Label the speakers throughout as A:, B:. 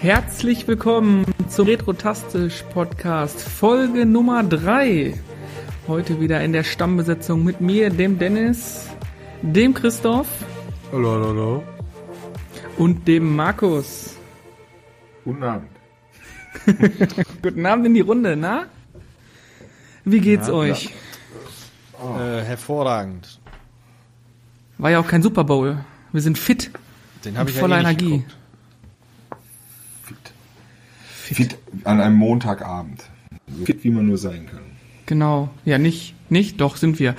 A: Herzlich willkommen zum Retrotastisch Podcast Folge Nummer 3. Heute wieder in der Stammbesetzung mit mir, dem Dennis, dem Christoph.
B: Hallo, hallo, hallo.
A: Und dem Markus.
B: Guten Abend.
A: Guten Abend in die Runde, na? Wie geht's
B: Ja,
A: euch?
C: Äh, hervorragend.
A: War ja auch kein Super Bowl. Wir sind fit.
C: Den habe ich
A: voller
C: ja eh nicht
A: Energie.
C: geguckt.
B: Fit. Fit an einem Montagabend. So fit, wie man nur sein kann.
A: Genau. Ja, nicht, nicht, doch sind wir.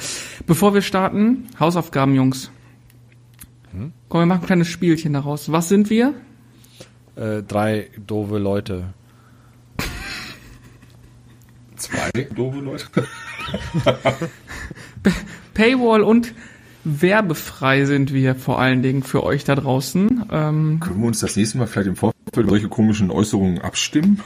A: Bevor wir starten, Hausaufgaben, Jungs. Komm, wir machen ein kleines Spielchen daraus. Was sind wir?
C: Äh, drei doofe Leute.
B: Zwei doofe Leute.
A: Paywall und werbefrei sind wir vor allen Dingen für euch da draußen. Ähm,
B: Können wir uns das nächste Mal vielleicht im Vorfeld über solche komischen Äußerungen abstimmen?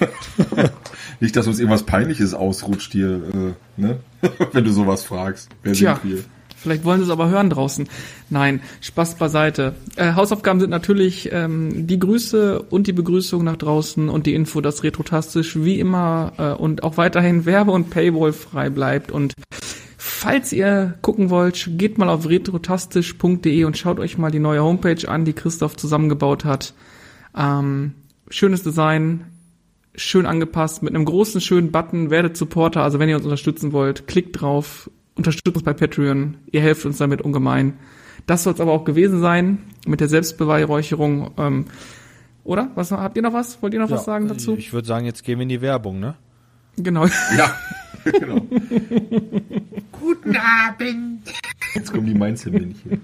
B: Nicht, dass uns irgendwas Peinliches ausrutscht hier, äh, ne? Wenn du sowas fragst. Wer
A: Tja.
B: sind wir?
A: Vielleicht wollen sie es aber hören draußen. Nein, Spaß beiseite. Äh, Hausaufgaben sind natürlich ähm, die Grüße und die Begrüßung nach draußen und die Info, dass Retrotastisch wie immer äh, und auch weiterhin werbe- und Paywall frei bleibt. Und falls ihr gucken wollt, geht mal auf retrotastisch.de und schaut euch mal die neue Homepage an, die Christoph zusammengebaut hat. Ähm, schönes Design, schön angepasst mit einem großen, schönen Button, werdet Supporter. Also wenn ihr uns unterstützen wollt, klickt drauf, unterstützt uns bei Patreon. Ihr helft uns damit ungemein. Das soll es aber auch gewesen sein mit der Selbstbeweihräucherung. Ähm, oder? Was habt ihr noch was? Wollt ihr noch was sagen dazu?
C: Ich würde sagen, jetzt gehen wir in die Werbung, ne?
A: Genau.
B: Ja, genau. Guten Abend. Jetzt kommen die Mainz-Männchen.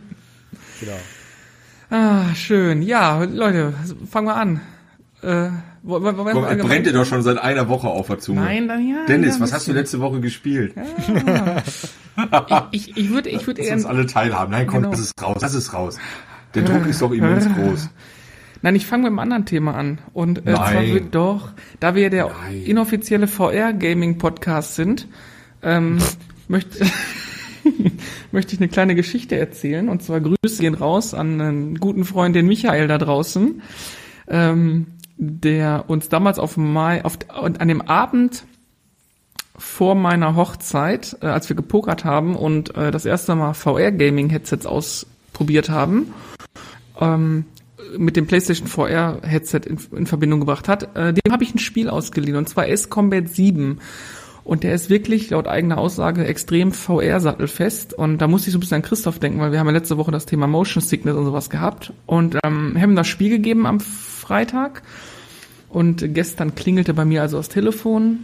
C: Genau.
A: Ah, schön. Ja, Leute, fangen wir an. Äh, wollen wir- wollen wir
B: Komm, er
A: allgemein-
B: brennt dir doch schon seit einer Woche auf der Zunge.
A: Nein, dann ja.
B: Dennis,
A: ja,
B: was hast du letzte Woche gespielt?
A: Ich, ich würde, ich würde
B: Lass
A: eher,
B: uns alle teilhaben. Nein, komm,
A: Genau.
B: lass es raus, lass es raus. Der Druck ist doch immens groß.
A: Nein, ich fange mit einem anderen Thema an. Und äh, zwar wird doch, da wir der
B: Nein.
A: inoffizielle VR-Gaming-Podcast sind, ähm, möchte, möchte ich eine kleine Geschichte erzählen. Und zwar Grüße gehen raus an einen guten Freund, den Michael da draußen, ähm, der uns damals auf Mai, auf, und an dem Abend vor meiner Hochzeit, äh, als wir gepokert haben und äh, das erste Mal VR-Gaming-Headsets ausprobiert haben, ähm, mit dem PlayStation VR Headset in, in Verbindung gebracht hat, äh, dem habe ich ein Spiel ausgeliehen und zwar Ace Combat 7. Und der ist wirklich laut eigener Aussage extrem VR-sattelfest. Und da muss ich so ein bisschen an Christoph denken, weil wir haben ja letzte Woche das Thema Motion Sickness und sowas gehabt. Und ähm, haben das Spiel gegeben am Freitag. Und gestern klingelte bei mir also das Telefon.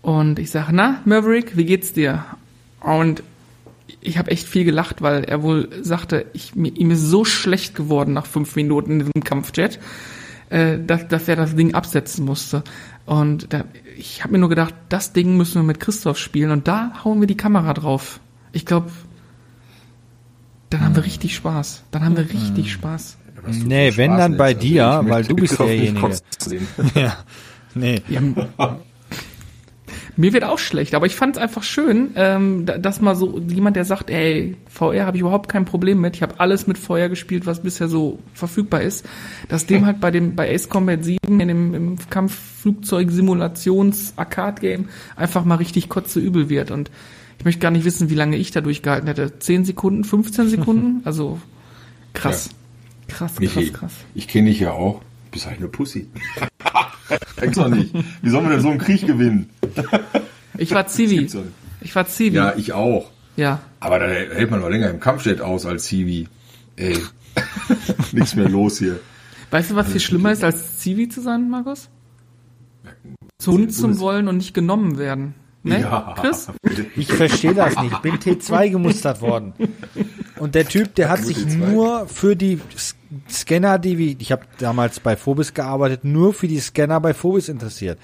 A: Und ich sage, na, Maverick, wie geht's dir? Und ich habe echt viel gelacht, weil er wohl sagte, ich, mir, ihm ist so schlecht geworden nach fünf Minuten in diesem Kampfjet, äh, dass, dass er das Ding absetzen musste. Und da, ich habe mir nur gedacht, das Ding müssen wir mit Christoph spielen und da hauen wir die Kamera drauf. Ich glaube, dann haben wir richtig Spaß. Dann haben wir richtig Spaß.
B: Was du
C: Nee, wenn
B: Spaß
C: dann bei
B: Also
C: dir, weil du bist
B: nicht
C: derjenige. Ja. Nee.
A: Ja, mir wird auch schlecht, aber ich fand es einfach schön, ähm, da- dass mal so jemand, der sagt, ey, VR habe ich überhaupt kein Problem mit, ich habe alles mit VR gespielt, was bisher so verfügbar ist, dass dem halt bei dem bei Ace Combat 7 in dem im Kampfflugzeug-Simulations-Arcade-Game einfach mal richtig kotze übel wird und ich möchte gar nicht wissen, wie lange ich da durchgehalten hätte. 10 Sekunden, 15 Sekunden? Also krass. Krass, krass,
B: Michi,
A: krass.
B: ich kenne dich ja auch. Du bist halt eine Pussy. Denkst doch nicht. Wie sollen wir denn so einen Krieg gewinnen?
A: Ich war Zivi. Ich war Zivi.
B: Ja, ich auch.
A: ja.
B: Aber da hält man noch länger im Kampfjet aus als Civi. Ey, nichts mehr los hier.
A: Weißt du, was viel schlimmer ist, als Zivi zu sein, Markus? Zu Hund zum Wollen und nicht genommen werden. Ne?
B: Ja.
A: Chris?
C: Ich verstehe das nicht. Ich bin T2 gemustert worden. Und der Typ, der hat sich
B: T2.
C: nur für die Scanner, die wir, ich habe damals bei Phobis gearbeitet, nur für die Scanner bei Phobis interessiert.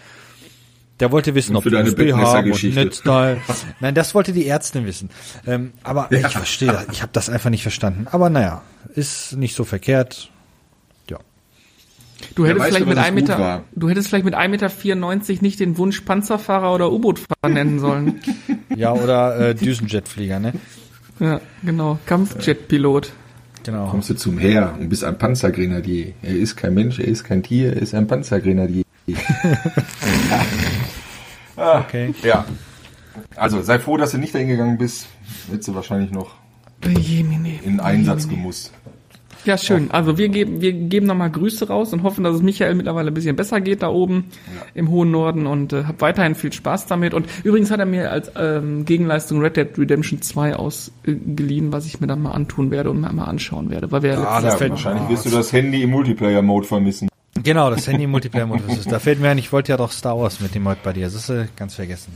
C: Der wollte wissen,
B: Und
C: ob
B: für
C: die
B: deine
C: USB haben und. Netzteil. Nein, das wollte die Ärztin wissen. Ähm, aber ich verstehe das. Ich habe das einfach nicht verstanden. Aber naja, ist nicht so verkehrt. Ja.
A: Du hättest
B: weiß,
A: vielleicht mit
B: das
A: 1
B: gut
A: Meter, du hättest vielleicht mit 1,94 Meter nicht den Wunsch Panzerfahrer oder U-Bootfahrer nennen sollen.
C: Ja, oder äh, Düsenjetflieger, ne?
A: Ja, genau. Kampfjetpilot.
C: Genau.
B: Kommst du zum Heer und bist ein Panzergrenadier. Er ist kein Mensch, er ist kein Tier, er ist ein Panzergrenadier.
C: Okay.
B: Ja. Also sei froh, dass du nicht dahin gegangen bist. Hättest du wahrscheinlich noch in Einsatz gemusst.
A: Ja, schön. Also wir geben, wir geben nochmal Grüße raus und hoffen, dass es Michael mittlerweile ein bisschen besser geht da oben im hohen Norden und äh, hab weiterhin viel Spaß damit. Und übrigens hat er mir als ähm, Gegenleistung Red Dead Redemption 2 ausgeliehen, was ich mir dann mal antun werde und mir mal anschauen werde. Weil wir ja
C: Ah,
A: letztes
C: das
B: Ja,
C: fällt-
B: wahrscheinlich wirst du das Handy im Multiplayer-Mode vermissen.
C: Genau, das Handy Multiplayer Modus. Da fällt mir ein, ich wollte ja doch Star Wars mit dem heute bei dir. Das ist äh, ganz vergessen.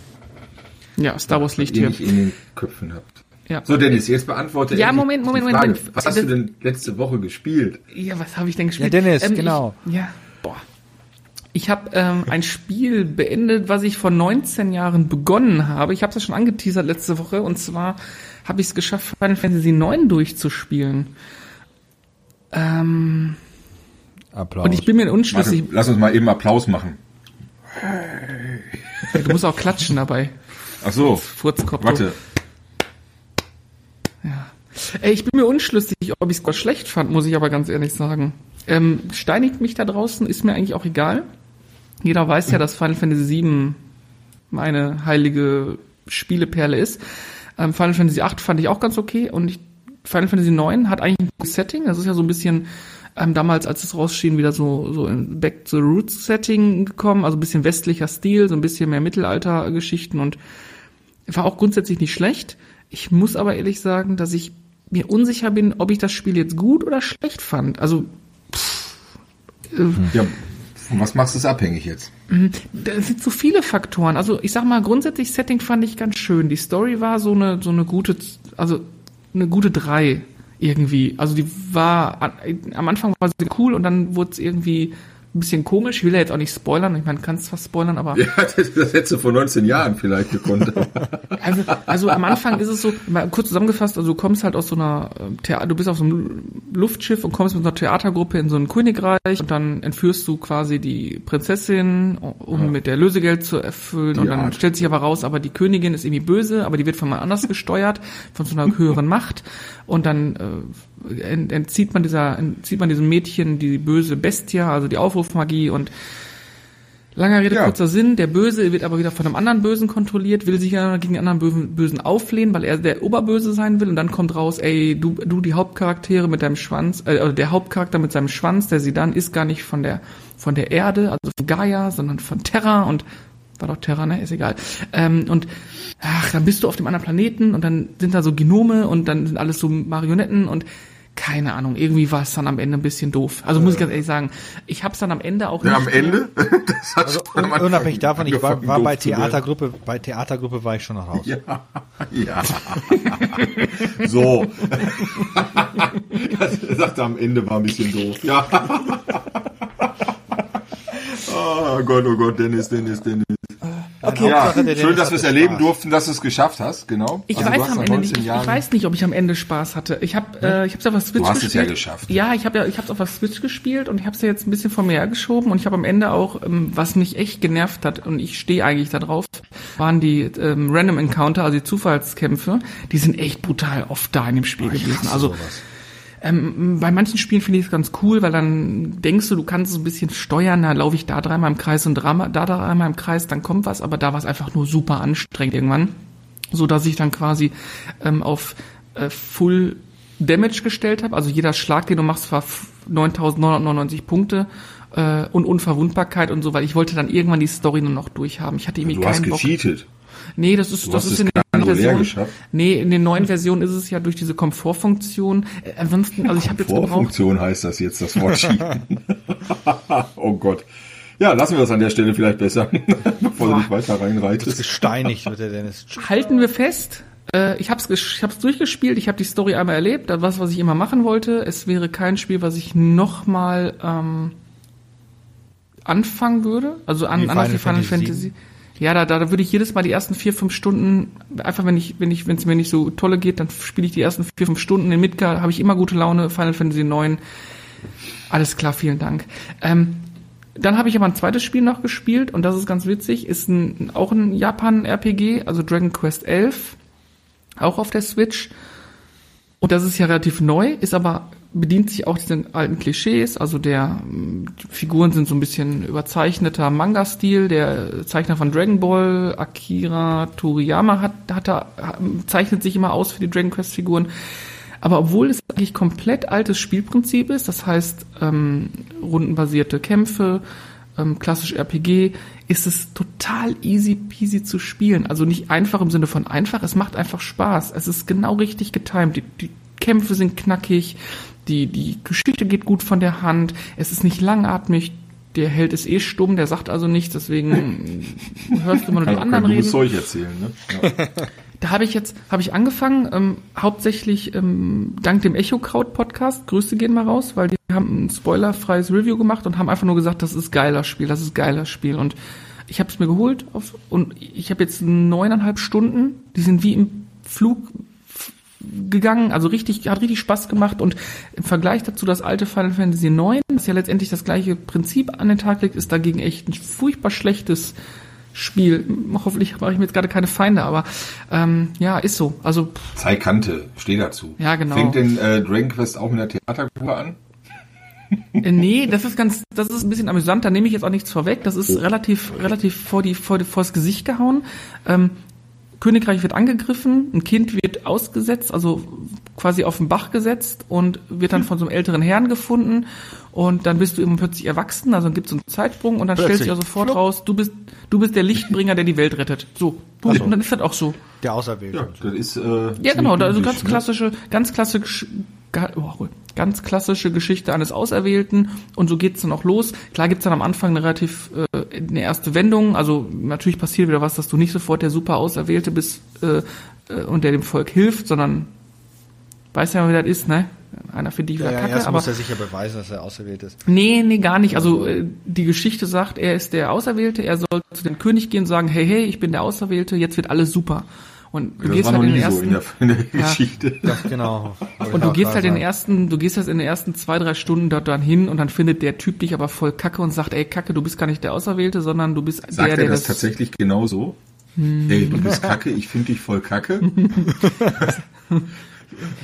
A: ja, Star Wars liegt
B: Ihr
A: hier.
B: nicht in den Köpfen habt.
A: Ja.
B: So, Dennis, jetzt beantworte
A: Ja, Moment, Moment,
B: die
A: Moment,
B: Frage.
A: Moment.
B: Was hast du denn letzte Woche gespielt?
A: Ja, was habe ich denn gespielt?
C: Ja, Dennis, genau.
A: Ich, ja, boah. Ich habe ähm, ein Spiel beendet, was ich vor 19 Jahren begonnen habe. Ich habe es ja schon angeteasert letzte Woche. Und zwar habe ich es geschafft, Final Fantasy IX durchzuspielen. Ähm,
C: Applaus.
A: und ich bin mir
B: Warte,
A: unschlüssig.
B: lass uns mal eben Applaus machen.
A: Du musst auch klatschen dabei.
B: Ach so,
A: Furzkopf.
B: warte.
A: Ja. Ey, ich bin mir unschlüssig, ob ich es schlecht fand, muss ich aber ganz ehrlich sagen. Ähm, steinigt mich da draußen, ist mir eigentlich auch egal. Jeder weiß ja, dass Final Fantasy VII meine heilige Spieleperle ist. Ähm, Final Fantasy VIII fand ich auch ganz okay und ich, Final Fantasy IX hat eigentlich ein gutes Setting. Das ist ja so ein bisschen ähm, damals, als es rausschien, wieder so, so in Back to the Roots Setting gekommen, also ein bisschen westlicher Stil, so ein bisschen mehr Mittelalter-Geschichten und war auch grundsätzlich nicht schlecht. Ich muss aber ehrlich sagen, dass ich mir unsicher bin, ob ich das Spiel jetzt gut oder schlecht fand. Also
B: Ja, von was machst du es abhängig jetzt?
A: da sind so viele Faktoren. Also ich sag mal, grundsätzlich Setting fand ich ganz schön. Die Story war so eine so eine gute, also eine gute drei irgendwie. Also die war am Anfang war sie cool und dann wurde es irgendwie ein bisschen komisch. Ich will ja jetzt auch nicht spoilern. Ich meine, kannst zwar spoilern, aber
B: Ja, das, das hättest du vor 19 Jahren vielleicht gekonnt.
A: Also, also am Anfang ist es so, mal kurz zusammengefasst, also du kommst halt aus so einer ähm, Theater, du bist auf so einem Luftschiff und kommst mit einer Theatergruppe in so ein Königreich und dann entführst du quasi die Prinzessin, um mit der Lösegeld zu erfüllen und dann
B: Art.
A: stellt sich aber raus, aber die Königin ist irgendwie böse, aber die wird von mal anders gesteuert, von so einer höheren Macht und dann äh, entzieht man dieser, entzieht man diesem Mädchen die böse Bestie, also die Aufrufmagie und Langer Rede,
B: Ja.
A: kurzer Sinn. Der Böse wird aber wieder von einem anderen Bösen kontrolliert, will sich ja gegen den anderen Bösen, Bösen auflehnen, weil er der Oberböse sein will. Und dann kommt raus, ey, du, du die Hauptcharaktere mit deinem Schwanz, äh, oder der Hauptcharakter mit seinem Schwanz, der sie dann ist gar nicht von der von der Erde, also von Gaia, sondern von Terra und war doch Terra, ne? Ist egal. Ähm, und ach, dann bist du auf dem anderen Planeten und dann sind da so Genome und dann sind alles so Marionetten und keine Ahnung, irgendwie war es dann am Ende ein bisschen doof. Also muss ich ganz ehrlich sagen, ich habe es dann am Ende auch
B: Ja,
A: nicht
B: am Ende? Das hat
C: Also un unabhängig davon, ich war, war bei. Theatergruppe, bei Theatergruppe war ich schon noch raus.
B: Ja, ja. so. Er sagte am Ende war ein bisschen doof. Ja. Oh Gott, oh Gott, Dennis, Dennis, Dennis.
C: Okay,
B: Ja, schön, dass wir es erleben
C: Spaß.
B: durften, dass du es geschafft hast, genau.
A: Ich
B: Also du
A: weiß
B: hast
A: am Ende
B: 19
A: nicht, ich, ich weiß nicht, ob ich am Ende Spaß hatte. Ich habe äh, ich habe auf der Switch
B: hast es
A: gespielt.
B: ja geschafft.
A: Ja, ich habe ja ich habe auf der Switch gespielt und ich habe es ja jetzt ein bisschen vor mir hergeschoben und ich habe am Ende auch ähm, was mich echt genervt hat und ich stehe eigentlich da drauf, waren die ähm, Random Encounter, also die Zufallskämpfe, die sind echt brutal oft da in dem Spiel gewesen. Also
C: sowas.
A: Ähm, bei manchen Spielen finde ich es ganz cool, weil dann denkst du, du kannst es ein bisschen steuern, da laufe ich da dreimal im Kreis und da dreimal im Kreis, dann kommt was, aber da war es einfach nur super anstrengend irgendwann, so dass ich dann quasi ähm, auf äh, Full Damage gestellt habe, also jeder Schlag, den du machst, war f- 9.999 Punkte äh, und Unverwundbarkeit und so, weil ich wollte dann irgendwann die Story nur noch durchhaben. Ich hatte irgendwie
B: Du hast
A: keinen Bock.
B: gecheatet.
A: Nee, das ist,
B: Du
A: das
B: hast
A: ist in den
B: gar
A: neuen Versionen.
B: geschafft.
A: Nee, in den neuen Versionen ist es ja durch diese Komfortfunktion. Äh, ansonsten, also ich habe jetzt gebraucht.
B: Vorfunktion heißt das jetzt, das Wort Cheaten. oh Gott. Ja, lassen wir das an der Stelle vielleicht besser, bevor du dich weiter reinreitest.
C: Gesteinigt wird der Dennis.
A: Halten wir fest. Äh, ich habe es ich hab's durchgespielt, ich habe die Story einmal erlebt, das was, was ich immer machen wollte. Es wäre kein Spiel, was ich nochmal ähm, anfangen würde. Also an, anders
C: Final
A: wie Final
C: Fantasy
A: Fantasy. Ja, da, da, würde ich jedes Mal die ersten vier, fünf Stunden, einfach wenn ich, wenn ich, wenn es mir nicht so tolle geht, dann spiele ich die ersten vier, fünf Stunden in Midgar, habe ich immer gute Laune, Final Fantasy 9. Alles klar, vielen Dank. Ähm, dann habe ich aber ein zweites Spiel noch gespielt und das ist ganz witzig, ist ein, auch ein Japan-RPG, also Dragon Quest 11, auch auf der Switch. Und das ist ja relativ neu, ist aber bedient sich auch diesen alten Klischees, also der Figuren sind so ein bisschen überzeichneter Manga-Stil. Der Zeichner von Dragon Ball, Akira Toriyama, hat, hat er, zeichnet sich immer aus für die Dragon Quest-Figuren. Aber obwohl es eigentlich komplett altes Spielprinzip ist, das heißt ähm, rundenbasierte Kämpfe, ähm, klassisch RPG, ist es total easy peasy zu spielen. Also nicht einfach im Sinne von einfach, es macht einfach Spaß. Es ist genau richtig getimt. Die, die Kämpfe sind knackig, die, die Geschichte geht gut von der Hand, es ist nicht langatmig, der Held ist eh stumm, der sagt also nichts, deswegen hörst du immer nur die anderen reden.
B: Zeug erzählen, ne? Ja.
A: Da habe ich jetzt, habe ich angefangen, ähm, hauptsächlich ähm, dank dem Echo Kraut Podcast. Grüße gehen mal raus, weil die haben ein spoilerfreies Review gemacht und haben einfach nur gesagt, das ist geiler Spiel, das ist geiler Spiel. Und ich habe es mir geholt auf, und ich habe jetzt neuneinhalb Stunden, die sind wie im Flug gegangen, also richtig, hat richtig Spaß gemacht und im Vergleich dazu das alte Final Fantasy IX, das ja letztendlich das gleiche Prinzip an den Tag legt, ist dagegen echt ein furchtbar schlechtes Spiel. Hoffentlich mache ich mir jetzt gerade keine Feinde, aber ähm, ja, ist so. Also
B: Zwei Kante, steh dazu.
A: Ja, genau.
B: Fängt denn äh, Dragon Quest auch mit der Theatergruppe an?
A: Äh, nee, das ist ganz, das ist ein bisschen amüsant. Da nehme ich jetzt auch nichts vorweg. Das ist relativ, relativ vor die, vor, die, vors Gesicht gehauen. Ähm, Königreich wird angegriffen, ein Kind wird ausgesetzt, also quasi auf den Bach gesetzt und wird dann von so einem älteren Herrn gefunden und dann bist du eben plötzlich erwachsen, also gibt es einen Zeitsprung und dann
C: Plötzlich.
A: stellt sich also sofort raus, du bist du bist der Lichtbringer, der die Welt rettet. So,
C: Ach so.
A: und dann ist das auch so.
C: Der Auserwählte.
B: Ja, das ist äh,
A: Ja, genau, also ganz
B: ne?
A: klassische, ganz klassisch, ga- oh, ganz klassische Geschichte eines Auserwählten und so geht's dann auch los. Klar gibt's dann am Anfang eine relativ äh, eine erste Wendung, also natürlich passiert wieder was, dass du nicht sofort der super Auserwählte bist äh, äh, und der dem Volk hilft, sondern weißt ja, wie das ist, ne? Einer für dich wieder
C: Ja, ja,
A: Kacke,
C: erst
A: aber
C: muss er sicher beweisen, dass er auserwählt ist.
A: Nee, nee, gar nicht. Also äh, die Geschichte sagt, er ist der Auserwählte, er soll zu dem König gehen und sagen, hey, hey, ich bin der Auserwählte, jetzt wird alles super. Und du
B: Das
A: gehst
B: war
A: halt
B: noch
A: in den
B: so
A: ersten
B: in der, in der
A: Ja.
B: Geschichte.
C: Ja, genau.
A: und du gehst halt in den ersten, du gehst halt in den ersten zwei, drei Stunden dort dann hin und dann findet der Typ dich aber voll Kacke und sagt, ey Kacke, du bist gar nicht der Auserwählte, sondern du bist
B: Sagt
A: der,
B: er
A: der
B: das tatsächlich genau so?
A: Hm.
B: Ey, du bist kacke, ich finde dich voll kacke.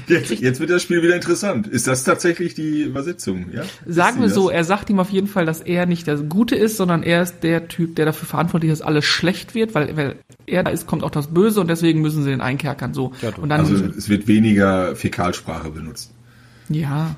B: jetzt, jetzt wird das Spiel wieder interessant. Ist das tatsächlich die Übersetzung? Ja?
A: Sagen wir so, er sagt ihm auf jeden Fall, dass er nicht der Gute ist, sondern er ist der Typ, der dafür verantwortlich ist, dass alles schlecht wird, weil, weil er da ist, kommt auch das Böse und deswegen müssen sie den einkerkern. So.
C: Ja,
A: und dann,
B: Also es wird weniger Fäkalsprache benutzt.
A: ja.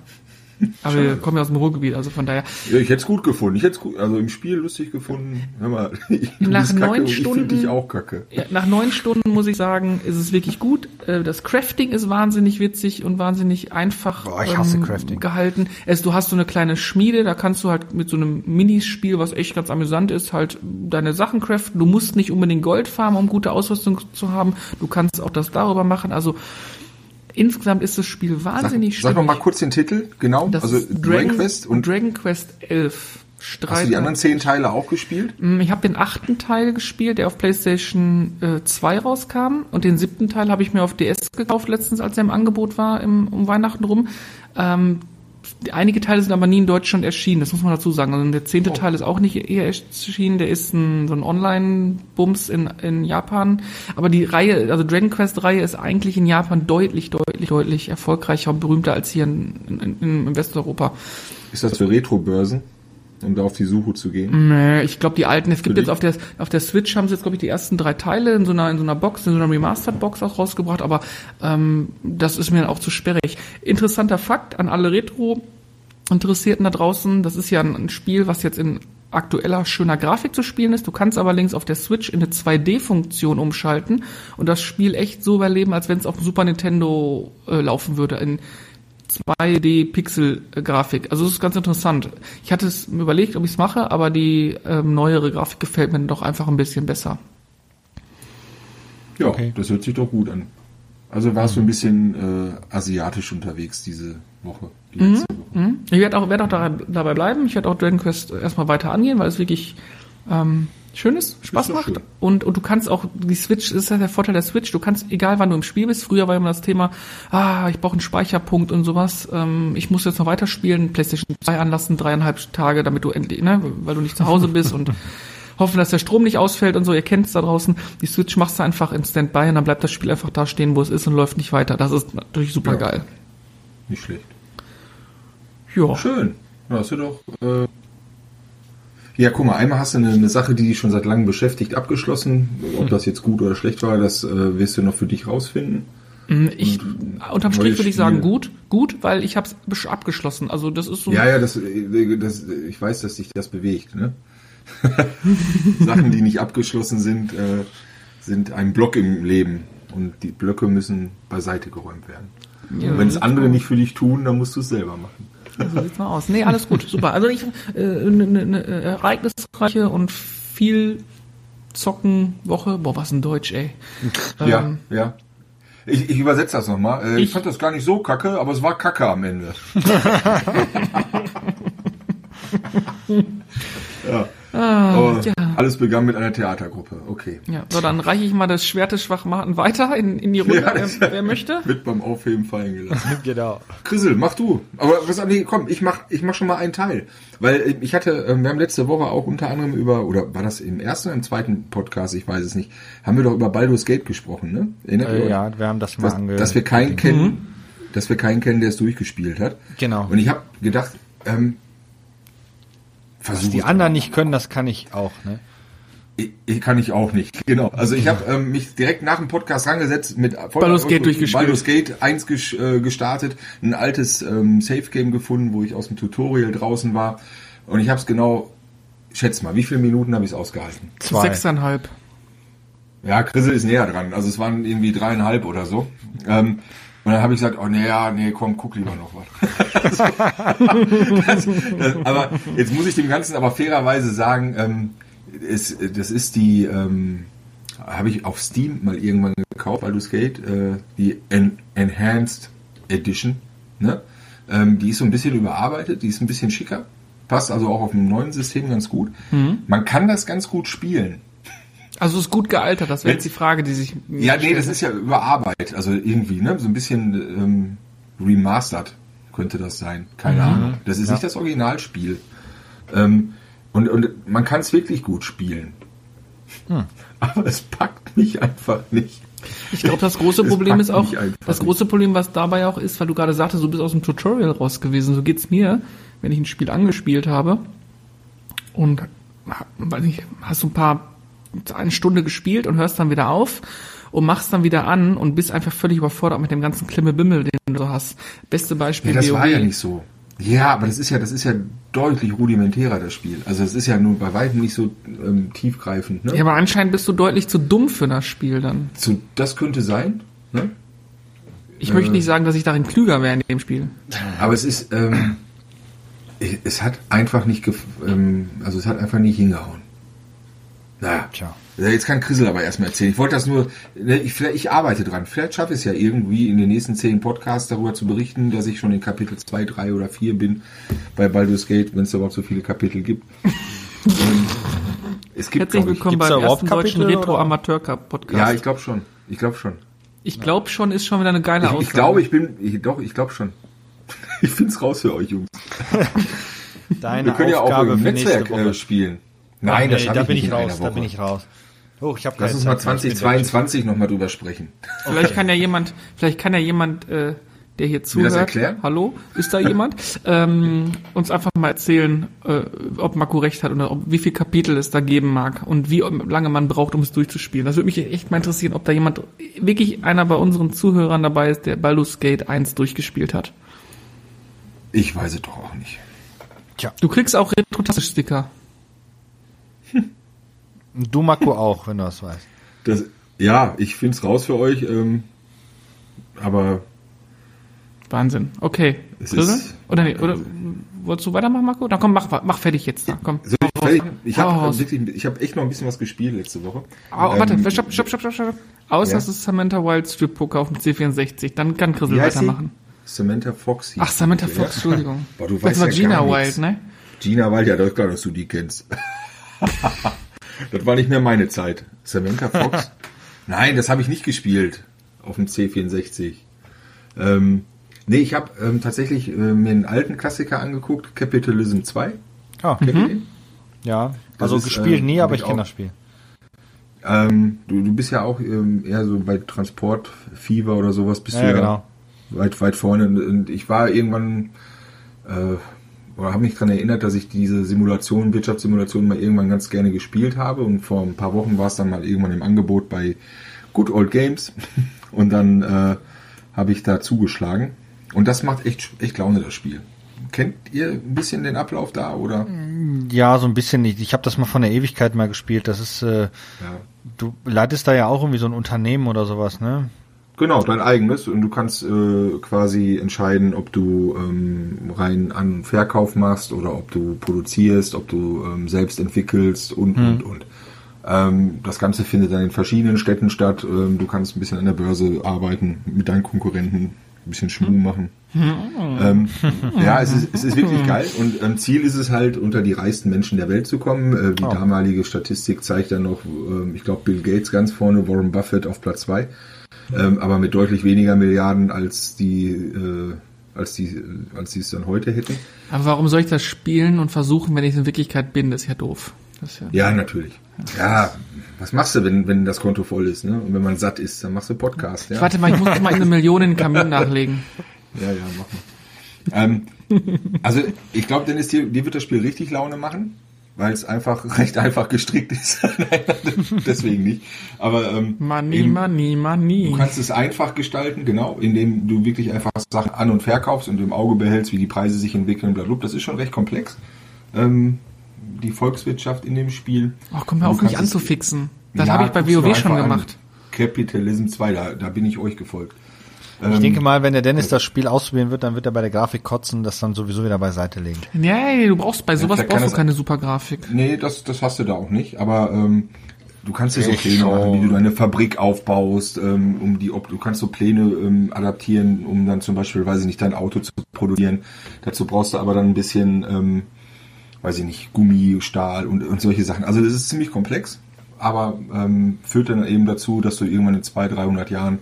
A: Aber wir kommen ja aus dem Ruhrgebiet, also von daher.
B: Ja, ich hätte es gut gefunden. Ich hätte es gut, also im Spiel lustig gefunden. Hör mal, ich,
A: Nach neun
B: und ich
A: Stunden-
B: finde dich auch kacke.
A: Ja, nach neun Stunden muss ich sagen, ist es wirklich gut. Äh, Das Crafting ist wahnsinnig witzig und wahnsinnig einfach
C: Boah, ich hasse Crafting.
A: gehalten. Es, du hast so eine kleine Schmiede, da kannst du halt mit so einem Minispiel, was echt ganz amüsant ist, halt deine Sachen craften. Du musst nicht unbedingt Gold farmen, um gute Ausrüstung zu haben. Du kannst auch das darüber machen. Also insgesamt ist das Spiel
B: Sag,
A: wahnsinnig
B: sag noch mal kurz den Titel, genau.
A: Das
B: also
A: ist
B: Dragon Quest und
A: Dragon Quest 11. Streit
B: hast du die anderen zehn Teile auch gespielt?
A: Mm, Ich habe den achten Teil gespielt, der auf PlayStation äh, 2 rauskam. Und den siebten Teil habe ich mir auf DS gekauft letztens, als er im Angebot war, im, um Weihnachten rum. Ähm, einige Teile sind aber nie in Deutschland erschienen, das muss man dazu sagen. Also der zehnte Teil ist auch nicht hier erschienen, der ist ein, so ein Online-Bums in, in Japan. Aber die Reihe, also Dragon Quest-Reihe ist eigentlich in Japan deutlich, deutlich, deutlich erfolgreicher und berühmter als hier in, in, in, in Westeuropa.
B: Ist das für Retro-Börsen, um da auf die Suche zu gehen?
A: Nee, ich glaube die alten, es gibt jetzt auf der auf der Switch haben sie jetzt glaube ich die ersten drei Teile in so einer in so einer Box, in so einer Remastered Box auch rausgebracht, aber ähm, das ist mir dann auch zu sperrig. Interessanter Fakt an alle Retro Interessierten da draußen, das ist ja ein, ein Spiel, was jetzt in aktueller schöner Grafik zu spielen ist. Du kannst aber links auf der Switch in eine 2D-Funktion umschalten und das Spiel echt so überleben, als wenn es auf dem Super Nintendo äh, laufen würde in 2D-Pixel-Grafik. Also das ist ganz interessant. Ich hatte es mir überlegt, ob ich es mache, aber die ähm, neuere Grafik gefällt mir doch einfach ein bisschen besser.
B: Ja,
C: Okay.
B: das hört sich doch gut an. Also warst du ein bisschen äh, asiatisch unterwegs diese Woche, die letzte Woche.
A: Mhm. Ich werde auch, werd auch da, dabei bleiben. Ich werde auch Dragon Quest erstmal weiter angehen, weil es wirklich ähm, schön ist, Spaß
B: doch
A: macht.
B: schön.
A: Und, und du kannst auch, die Switch, das ist ja der Vorteil der Switch, du kannst, egal wann du im Spiel bist, früher war immer das Thema, ah, ich brauche einen Speicherpunkt und sowas, ähm, ich muss jetzt noch weiterspielen, Playstation 2 anlassen, dreieinhalb Tage, damit du endlich, ne, weil du nicht zu Hause bist und hoffen, dass der Strom nicht ausfällt und so, ihr kennt es da draußen. Die Switch machst du einfach in Standby und dann bleibt das Spiel einfach da stehen, wo es ist und läuft nicht weiter. Das ist natürlich super
B: Ja.
A: geil.
B: Nicht schlecht.
A: Ja.
B: Schön. Ja, hast du doch. Äh ja, guck mal, einmal hast du eine, eine Sache, die dich schon seit langem beschäftigt, abgeschlossen. Ob das jetzt gut oder schlecht war, das äh, wirst du noch für dich rausfinden.
A: Mm, Ich, unterm Strich würde ich sagen, gut, gut, weil ich habe es abgeschlossen. Also das ist so.
B: Ja, ja, das, äh, das, ich weiß, dass dich das bewegt. Ne? Sachen, die nicht abgeschlossen sind, äh, sind ein Block im Leben. Und die Blöcke müssen beiseite geräumt werden.
A: Ja,
B: wenn es andere nicht für dich tun, dann musst du es selber machen.
A: So sieht's mal aus. Nee, alles gut, super. Also ich äh, eine ne, ne ereignisreiche und viel zocken Woche. Boah, was ein Deutsch, ey.
B: Ja,
A: Ähm,
B: ja. Ich, ich übersetze das nochmal. Äh, ich,
A: Ich-
B: fand das gar nicht so kacke, aber es war kacke am Ende. ja. Aber
A: ja.
B: Alles begann mit einer Theatergruppe. Okay.
A: Ja, so, dann reiche ich mal das Schwert des Schwachmaten weiter in, in die Runde,
B: Ja,
A: wer, wer möchte.
B: Wird beim Aufheben fallen gelassen.
C: Genau.
B: Chrisel, mach du. Aber was nee, komm, ich mach, ich mach schon mal einen Teil. Weil äh, ich hatte, äh, wir haben letzte Woche auch unter anderem über, oder war das im ersten oder im zweiten Podcast, ich weiß es nicht, haben wir doch über Baldur's Gate gesprochen, ne? Erinnert ihr
C: Äh,
B: euch?
C: ja, wir haben das mal
B: dass,
C: ange...
B: dass wir keinen kennen, dass wir keinen kennen, der es durchgespielt hat.
C: Genau.
B: Und ich habe gedacht, ähm,
C: Was
B: versuch
C: die anderen nicht können, das kann ich auch, ne?
B: Ich, ich kann ich auch nicht, genau. Also ich habe ähm, mich direkt nach dem Podcast rangesetzt mit
A: Baldur's Gate durchgespielt.
B: Baldur's Gate 1 ges äh, gestartet, ein altes ähm, Safe Game gefunden, wo ich aus dem Tutorial draußen war und ich habe es genau, schätz mal, wie viele Minuten habe ich es ausgehalten?
C: Zwei.
A: Sechseinhalb.
B: Ja, Chrisel ist näher dran, also es waren irgendwie dreieinhalb oder so. Ähm, und dann habe ich gesagt, oh nee, ja, nee, komm, guck lieber noch was. das, das, aber jetzt muss ich dem Ganzen aber fairerweise sagen, ähm, es, das ist die, ähm, habe ich auf Steam mal irgendwann gekauft, Baldur's Gate, äh, die En Enhanced Edition. Ne? Ähm, die ist so ein bisschen überarbeitet, die ist ein bisschen schicker, passt also auch auf dem neuen System ganz gut. Man kann das ganz gut spielen.
A: Also ist gut gealtert, das wäre
B: Wenn-
A: jetzt die Frage, die sich mir
B: Ja, nee, das
A: hat.
B: ist ja überarbeitet, also irgendwie, ne, so ein bisschen ähm, remastered könnte das sein. Keine Ahnung. Das ist nicht das Originalspiel. Ähm, und, und man kann es wirklich gut spielen. Aber es packt mich einfach nicht.
A: Ich glaube, das große
B: Es
A: Problem ist auch, das große Problem, was dabei auch ist, weil du gerade sagtest, du bist aus dem Tutorial raus gewesen. So geht's mir, wenn ich ein Spiel angespielt habe und weiß nicht, hast du ein paar eine Stunde gespielt und hörst dann wieder auf und machst dann wieder an und bist einfach völlig überfordert mit dem ganzen Klimmebimmel, den du hast. Beste Beispiel
B: Ja, das
A: WoW.
B: war ja nicht so. Ja, aber das ist ja, das ist ja deutlich rudimentärer, das Spiel. Also es ist ja nun bei weitem nicht so ähm, tiefgreifend. Ne?
A: Ja, aber anscheinend bist du deutlich zu dumm für das Spiel dann.
B: so, das könnte sein. Ne?
A: Ich möchte nicht sagen, dass ich darin klüger wäre in dem Spiel.
B: Aber es ist, ähm, es hat einfach nicht, ähm, also es hat einfach nicht hingehauen. Naja,
C: Tja.
B: Ja, jetzt kann Chrisel aber erstmal erzählen. Ich wollte das nur, ne, ich, ich arbeite dran. Vielleicht schaffe ich es ja irgendwie in den nächsten zehn Podcasts darüber zu berichten, dass ich schon in Kapitel 2, 3 oder 4 bin bei Baldur's Gate, wenn es überhaupt so viele Kapitel gibt. Ähm, es gibt,
A: Herzlich
B: ich,
A: willkommen
C: da
A: beim ersten deutschen? Retro-Amateur-Podcast.
B: Ja, ich glaube schon. Ich glaube schon.
A: Ich glaube schon, ist schon wieder eine geile
B: Ich,
A: Aussage.
B: ich glaube, ich bin, ich, doch, ich glaube schon. Ich find's raus für euch, Jungs.
C: Deine
B: Wir können ja auch
C: Aufgabe
B: im Netzwerk äh, spielen. Nein, das
C: nee, da
B: ich
C: bin
B: nicht
C: ich raus, da bin ich raus. Oh, ich habe
B: Lass uns mal 2022 nochmal drüber sprechen.
A: Vielleicht kann ja jemand, vielleicht kann ja jemand, äh, der hier
B: das
A: zuhört,
B: erklären?
A: hallo, ist da jemand, ähm, uns einfach mal erzählen, äh, ob Marco recht hat oder ob, wie viel Kapitel es da geben mag und wie lange man braucht, um es durchzuspielen. Das würde mich echt mal interessieren, ob da jemand, wirklich einer bei unseren Zuhörern dabei ist, der Baldur's Gate 1 durchgespielt hat.
B: Ich weiß es doch auch nicht.
A: Du kriegst auch Retro-Sticker.
C: Du, Marco, auch, wenn du das weißt.
B: Das, ja, ich find's raus für euch, ähm, aber
A: Wahnsinn. Okay.
B: Es ist-
A: oder nee, oder wolltest du weitermachen, Marco? Dann komm, mach, mach fertig jetzt. Da, komm.
B: so, ich, ich habe wirklich, ich habe echt noch ein bisschen was gespielt letzte Woche.
A: Au,
B: Ähm,
A: warte, stopp, stopp, stopp, stopp, stopp. Außer
B: Ja?
A: es ist Samantha Wild Strip Poker auf dem C64, dann kann
B: heißt sie?
A: weitermachen.
B: Samantha Fox. hieß
A: Ach, Samantha Fox, Entschuldigung.
B: Boah, du
A: das
B: weißt
A: war
B: ja
A: Gina
B: gar
A: Wild, ne?
B: Gina Wild, ja, das ist klar, dass du die kennst. das war nicht mehr meine Zeit. Samantha Fox? Nein, das habe ich nicht gespielt auf dem C64. Ähm, nee, ich habe ähm, tatsächlich äh, mir einen alten Klassiker angeguckt, Capitalism 2.
C: Ah,
B: den?
C: ja. Also
B: ist,
C: gespielt
B: äh,
C: nie, aber
B: ich
C: kenne das Spiel.
B: Ähm, du, du bist ja auch ähm, eher so bei Transportfieber oder sowas, bist
C: Ja,
B: du ja
C: genau.
B: weit, weit vorne. Und ich war irgendwann äh, oder habe mich dran erinnert, dass ich diese Simulation, Wirtschaftssimulation mal irgendwann ganz gerne gespielt habe und vor ein paar Wochen war es dann mal irgendwann im Angebot bei Good Old Games und dann äh, habe ich da zugeschlagen und das macht echt echt Laune das Spiel. Kennt ihr ein bisschen den Ablauf da oder?
C: Ja, so ein bisschen nicht. Ich habe das mal von der Ewigkeit mal gespielt. Das ist, äh,
B: Ja.
C: du leitest da ja auch irgendwie so ein Unternehmen oder sowas, ne?
B: Genau, dein eigenes und du kannst äh, quasi entscheiden, ob du ähm, rein An- Verkauf machst oder ob du produzierst, ob du ähm, selbst entwickelst und und und. Ähm, das Ganze findet dann in verschiedenen Städten statt. Ähm, du kannst ein bisschen an der Börse arbeiten, mit deinen Konkurrenten ein bisschen Schmuh machen. Ähm, ja, es ist, es ist wirklich geil und ähm, Ziel ist es halt, unter die reichsten Menschen der Welt zu kommen. Äh, die
C: Oh.
B: damalige Statistik zeigt ja noch, ähm, ich glaube, Bill Gates ganz vorne, Warren Buffett auf Platz zwei, ähm, aber mit deutlich weniger Milliarden als die, äh, als die, als die es dann heute hätten.
A: Aber warum soll ich das spielen und versuchen, wenn ich es in Wirklichkeit bin? Das ist ja doof. Ist ja
B: Ja, natürlich. Ja, was machst du, wenn, wenn das Konto voll ist, ne? Und wenn man satt ist, dann machst du Podcast, ja?
A: Warte mal, ich muss mal eine Million in den Kamin nachlegen.
B: Ja, ja, mach mal. Ähm, also ich glaube, Dennis, dir, dir wird das Spiel richtig Laune machen, weil es einfach recht einfach gestrickt ist. Nein, Deswegen nicht. Aber ähm,
A: Money,
B: eben,
A: money, money.
B: du kannst es einfach gestalten, genau, indem du wirklich einfach Sachen an- und verkaufst und im Auge behältst, wie die Preise sich entwickeln, blablabla. Das ist schon recht komplex. Ähm, die Volkswirtschaft in dem Spiel.
A: Oh, komm
B: Du
A: auf, mich anzufixen. Das
B: Ja,
A: habe ich bei WoW schon
B: einfach an.
A: gemacht.
B: Capitalism 2, da, da bin ich euch gefolgt.
C: Ich
B: Ähm,
C: denke mal, wenn der Dennis das Spiel ausprobieren wird, dann wird er bei der Grafik kotzen, das dann sowieso wieder beiseite legen.
A: Nee, du brauchst bei sowas
B: kann
A: brauchst du keine super Grafik.
B: Nee, das, das hast du da auch nicht, aber ähm, du kannst dir so Pläne machen, wie du deine Fabrik aufbaust, ähm, um die, ob du kannst so Pläne ähm, adaptieren, um dann zum Beispiel, weiß ich nicht, dein Auto zu produzieren. Dazu brauchst du aber dann ein bisschen, ähm, weiß ich nicht, Gummi, Stahl und, und solche Sachen. Also das ist ziemlich komplex, aber ähm, führt dann eben dazu, dass du irgendwann in 200, 300 Jahren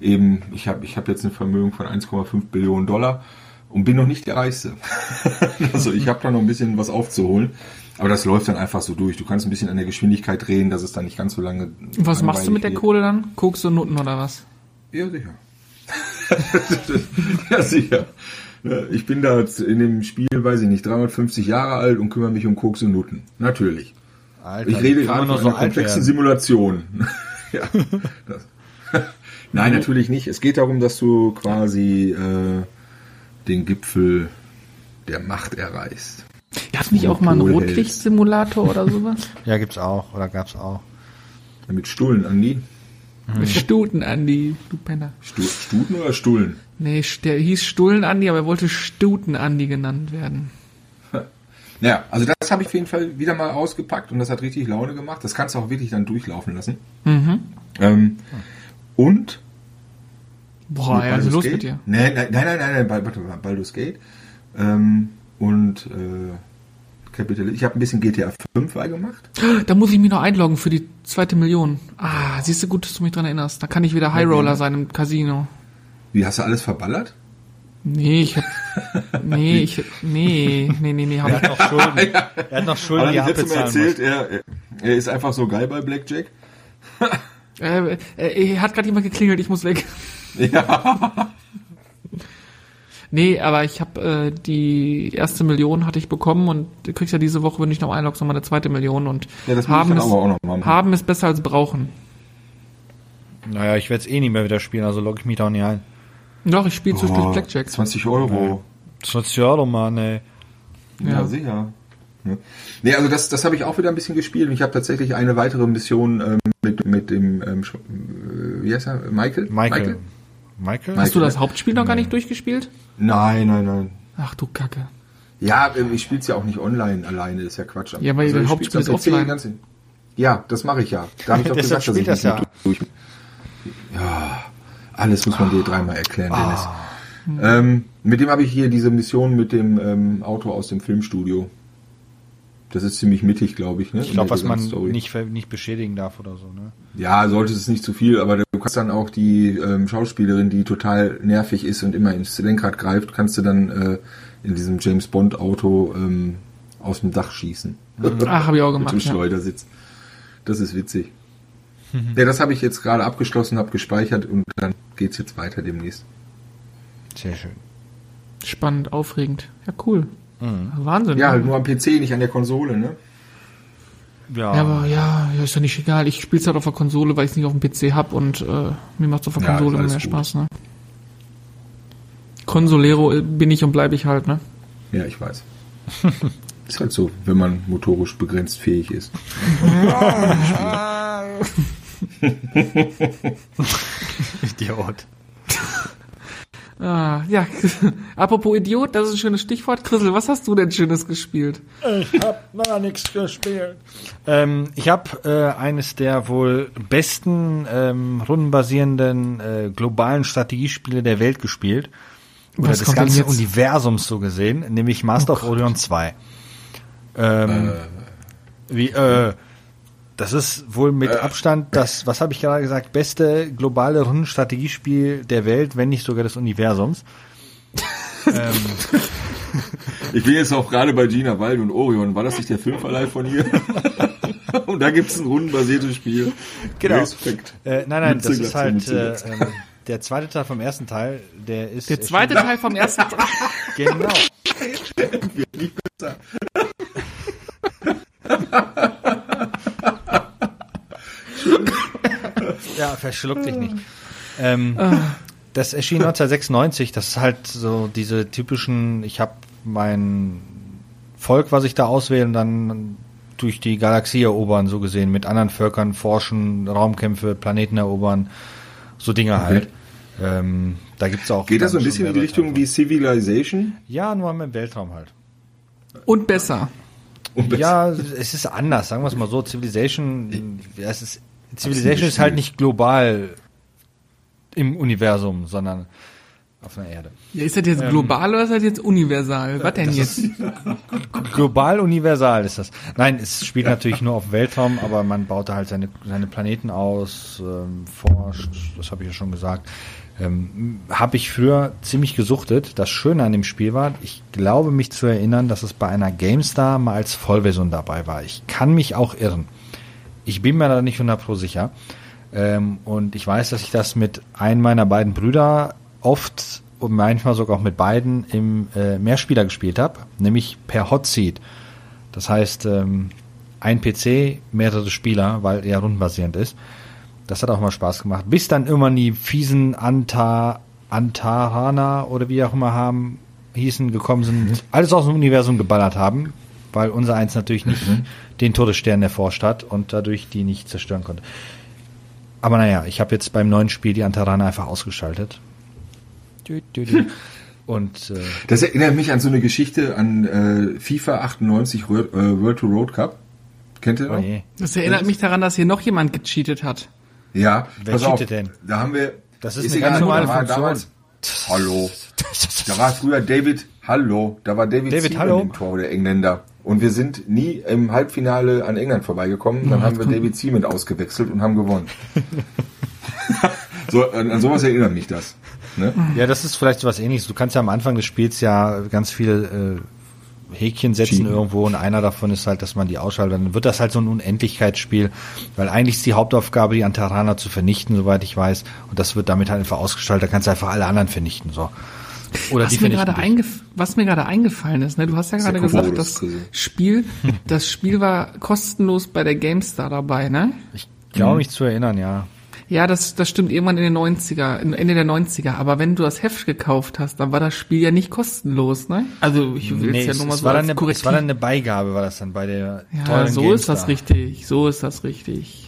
B: eben, ich habe ich hab jetzt ein Vermögen von 1,5 Billionen Dollar und bin noch nicht der Reichste. also ich habe da noch ein bisschen was aufzuholen. Aber das läuft dann einfach so durch. Du kannst ein bisschen an der Geschwindigkeit drehen, dass es dann nicht ganz so lange.
A: Was machst du mit der
B: langweilig
A: Kohle dann? Koks und Nutten oder was?
B: Ja, sicher. ja, sicher. Ich bin da in dem Spiel, weiß ich nicht, 350 Jahre alt und kümmere mich um Koks und Nutten. Natürlich.
C: Alter,
B: Ich rede gerade von
C: nur
B: einer komplexen Simulation. ja, das. Nein, natürlich nicht. Es geht darum, dass du quasi äh, den Gipfel der Macht erreichst.
A: Gab's nicht auch mal einen Rotlichtsimulator oder sowas?
C: Ja, gibt's auch, oder gab's auch.
B: Mit Stullen, Andi.
A: Mit Stuten, Andi, du Penner.
B: Stu Stuten oder Stullen?
A: Nee, der hieß Stullen Andi, aber er wollte Stuten Andi genannt werden.
B: Naja, also das habe ich auf jeden Fall wieder mal ausgepackt und das hat richtig Laune gemacht. Das kannst du auch wirklich dann durchlaufen lassen.
A: Mhm.
B: Ähm, und
A: Boah, ja, also los
B: Gate?
A: mit dir.
B: Nein, nein, nein, nein, nein, nein warte mal, Baldur's Gate. Ähm, und äh, Capital. Ich habe ein bisschen GTA 5 gemacht.
A: Da muss ich mich noch einloggen für die zweite Million. Ah, siehst du gut, dass du mich dran erinnerst. Da kann ich wieder High Roller sein im Casino.
B: Wie hast du alles verballert?
A: Nee, ich hab, nee, ich, nee, nee, nee, nee, hab
C: Er hat noch Schulden. Er hat noch Schulden, die er muss.
B: erzählt, er, er ist einfach so geil bei Blackjack.
A: Äh, äh, hat gerade jemand geklingelt, ich muss weg.
B: Ja.
A: Nee, aber ich habe äh, die erste Million hatte ich bekommen und du kriegst ja diese Woche, wenn ich noch einloggst, nochmal eine zweite Million und
B: Ja, das
A: haben,
B: dann
A: ist,
B: aber auch noch mal machen.
A: haben ist besser als brauchen.
C: Naja, ich werde es eh nicht mehr wieder spielen, also logge ich mich da auch nicht ein.
A: Doch, ich spiele zwischendurch
B: Oh,
A: Blackjack.
B: 20 Euro.
C: Das wird ja doch mal, ne.
B: Ja,
A: Ja.
B: sicher. Ja. Nee, also das, das habe ich auch wieder ein bisschen gespielt und ich habe tatsächlich eine weitere Mission ähm, mit, mit dem, ähm, äh, wie heißt er, Michael?
C: Michael. Michael?
A: Hast du das? Hauptspiel noch gar nicht durchgespielt?
B: Nein, nein, nein.
A: Ach du Kacke.
B: Ja, ähm, ich spiele es ja auch nicht online alleine, ist ja Quatsch. Also
A: Ja, weil
B: ich
A: dein Hauptspiel ist offline.
B: Ja, das mache ich ja. Da habe ich doch gesagt, dass ich
C: das
B: nicht
C: ja.
B: durch. Ja, alles muss man dir dreimal erklären, Dennis.
C: Ah.
B: Ähm, mit dem habe ich hier diese Mission mit dem ähm, Auto aus dem Filmstudio. Das ist ziemlich mittig, glaube ich. Ne?
C: Ich glaube, was man nicht, nicht beschädigen darf oder so, ne?
B: Ja, sollte es nicht zu viel, aber du kannst dann auch die ähm, Schauspielerin, die total nervig ist und immer ins Lenkrad greift, kannst du dann äh, in diesem James Bond Auto ähm, aus dem Dach schießen.
A: Ach, habe ich auch
B: Mit
A: gemacht.
B: dem
A: Ja.
B: Schleudersitz. Das ist witzig. Ja, das habe ich jetzt gerade abgeschlossen, habe gespeichert und dann geht's jetzt weiter demnächst.
C: Sehr schön.
A: Spannend, aufregend. Ja, cool. Wahnsinn.
B: Ja, halt nur am PC, nicht an der Konsole, ne?
C: Ja,
A: Ja, aber ja, ja, ist ja nicht egal. Ich spiele es halt auf der Konsole, weil ich es nicht auf dem PC hab und äh, mir macht es auf der
B: Ja,
A: Konsole mehr
B: gut.
A: Spaß, ne? Konsolero äh, bin ich und bleibe ich halt, ne?
B: Ja, ich weiß. ist halt so, wenn man motorisch begrenzt fähig ist.
C: Idiot.
A: Ah, ja, apropos Idiot, das ist ein schönes Stichwort. Chrisel, was hast du denn Schönes gespielt?
C: Ich hab noch nichts gespielt. Ähm, ich habe äh, eines der wohl besten ähm, rundenbasierenden äh, globalen Strategiespiele der Welt gespielt. Oder des ganzen? Universums so gesehen, nämlich Master of Orion 2. Ähm, Wie, äh, das ist wohl mit Abstand das, was habe ich gerade gesagt, beste globale Rundenstrategiespiel der Welt, wenn nicht sogar des Universums.
B: Ich bin jetzt auch gerade bei Gina Wald und Orion. War das nicht der Filmverleih von ihr? und da gibt's ein rundenbasiertes Spiel.
C: Genau.
B: Respekt.
C: Äh, nein, nein,
B: Mütze
C: das ist halt äh, ähm, der zweite Teil vom ersten Teil, der ist
A: Der zweite Teil vom ersten Teil.
C: genau. ja, verschluck dich nicht. Ähm, das erschien 1996. Das ist halt so diese typischen. Ich habe mein Volk, was ich da auswähle, und dann durch die Galaxie erobern, so gesehen, mit anderen Völkern forschen, Raumkämpfe, Planeten erobern, so Dinge halt. Ähm, da gibt's auch.
B: Geht das so ein bisschen in die Richtung wie Civilization?
C: Ja, nur im Weltraum halt.
A: Und besser.
B: Und besser?
C: Ja, es ist anders, sagen wir es mal so. Civilization, es ist, Civilization ist halt nicht global im Universum, sondern auf der Erde.
A: Ja, ist das jetzt global oder ist das jetzt universal? Was denn jetzt?
C: Global universal ist das. Nein, es spielt natürlich nur auf Weltraum, aber man baut da halt seine, seine Planeten aus, ähm, forscht, das habe ich ja schon gesagt. Ähm, habe ich früher ziemlich gesuchtet. Das Schöne an dem Spiel war, ich glaube mich zu erinnern, dass es bei einer GameStar mal als Vollversion dabei war. Ich kann mich auch irren. Ich bin mir da nicht 100 pro sicher. Ähm, und ich weiß, dass ich das mit einem meiner beiden Brüder oft und manchmal sogar auch mit beiden im äh, Mehrspieler gespielt habe, nämlich per Hot Seat. Das heißt, ähm, ein PC, mehrere Spieler, weil er rundenbasierend ist. Das hat auch mal Spaß gemacht. Bis dann irgendwann die fiesen Anta, Antarana oder wie auch immer haben, hießen, gekommen sind, alles aus dem Universum geballert haben, weil unser eins natürlich nicht den Todesstern erforscht hat und dadurch die nicht zerstören konnte. Aber naja, ich habe jetzt beim neuen Spiel die Antarana einfach ausgeschaltet. Dü, dü, dü. Und äh,
B: Das erinnert mich an so eine Geschichte an äh, FIFA 98 World, äh, World to Road Cup. Kennt ihr
C: oh
B: noch?
C: je.
A: Das erinnert mich daran, dass hier noch jemand gecheatet hat.
B: Ja,
C: Wer
B: pass auf,
C: cheatet denn?
B: Da haben wir.
C: Das ist eine ganz
B: da
C: normale
B: war
C: Funktion.
B: Damals, hallo. Da war früher David, hallo. Da war David,
C: David, hallo.
B: im Tor der Engländer. Und wir sind nie im Halbfinale an England vorbeigekommen. Dann haben wir David Seaman ausgewechselt und haben gewonnen. so, an, an sowas erinnert mich das. Ne?
C: Ja, das ist vielleicht so was ähnliches. Du kannst ja am Anfang des Spiels ja ganz viele äh, Häkchen setzen
B: Cheaten.
C: irgendwo und einer davon ist halt, dass man die ausschaltet. Dann wird das halt so ein Unendlichkeitsspiel, weil eigentlich ist die Hauptaufgabe, die Antarana zu vernichten, soweit ich weiß. Und das wird damit halt einfach ausgestaltet. Da kannst du einfach alle anderen vernichten. so. Oder
A: Was
C: die
A: mir, gerade eingef was mir gerade eingefallen ist, ne? Du hast ja gerade gesagt, das. Spiel, das Spiel war kostenlos bei der GameStar dabei, ne?
C: Ich glaube mich zu erinnern, ja.
A: Ja, das, das stimmt irgendwann in den 90er, Ende der 90er. Aber wenn du das Heft gekauft hast, dann war das Spiel ja nicht kostenlos, ne? Also ich will
C: Nee,
A: ja
C: es,
A: nur mal
C: es,
A: so
C: war dann
A: als
C: eine, es war dann eine Beigabe, war das dann bei der
A: ja,
C: teuren
A: so ist das
C: GameStar.
A: richtig. So ist das richtig.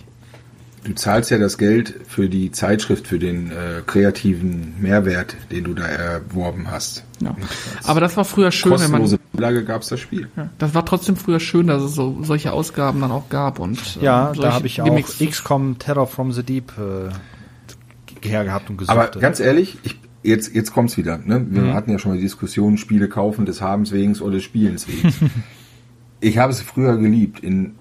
B: Du zahlst ja das Geld für die Zeitschrift, für den äh, kreativen Mehrwert, den du da erworben hast.
A: Ja. Aber das war früher schön, wenn man.
B: Lage gab's das Spiel.
A: Ja, das war trotzdem früher schön, dass es so solche Ausgaben dann auch gab und ähm,
C: Ja,
A: solche
C: da habe ich auch
A: Gimmicks.
C: XCOM Terror from the Deep äh, hergehabt und gesucht.
B: Aber ganz ehrlich, ich, jetzt, jetzt kommt's wieder. Ne? Wir hatten ja schon mal die Diskussion, Spiele kaufen des Habens wegen oder des Spielens wegen. ich habe es früher geliebt in,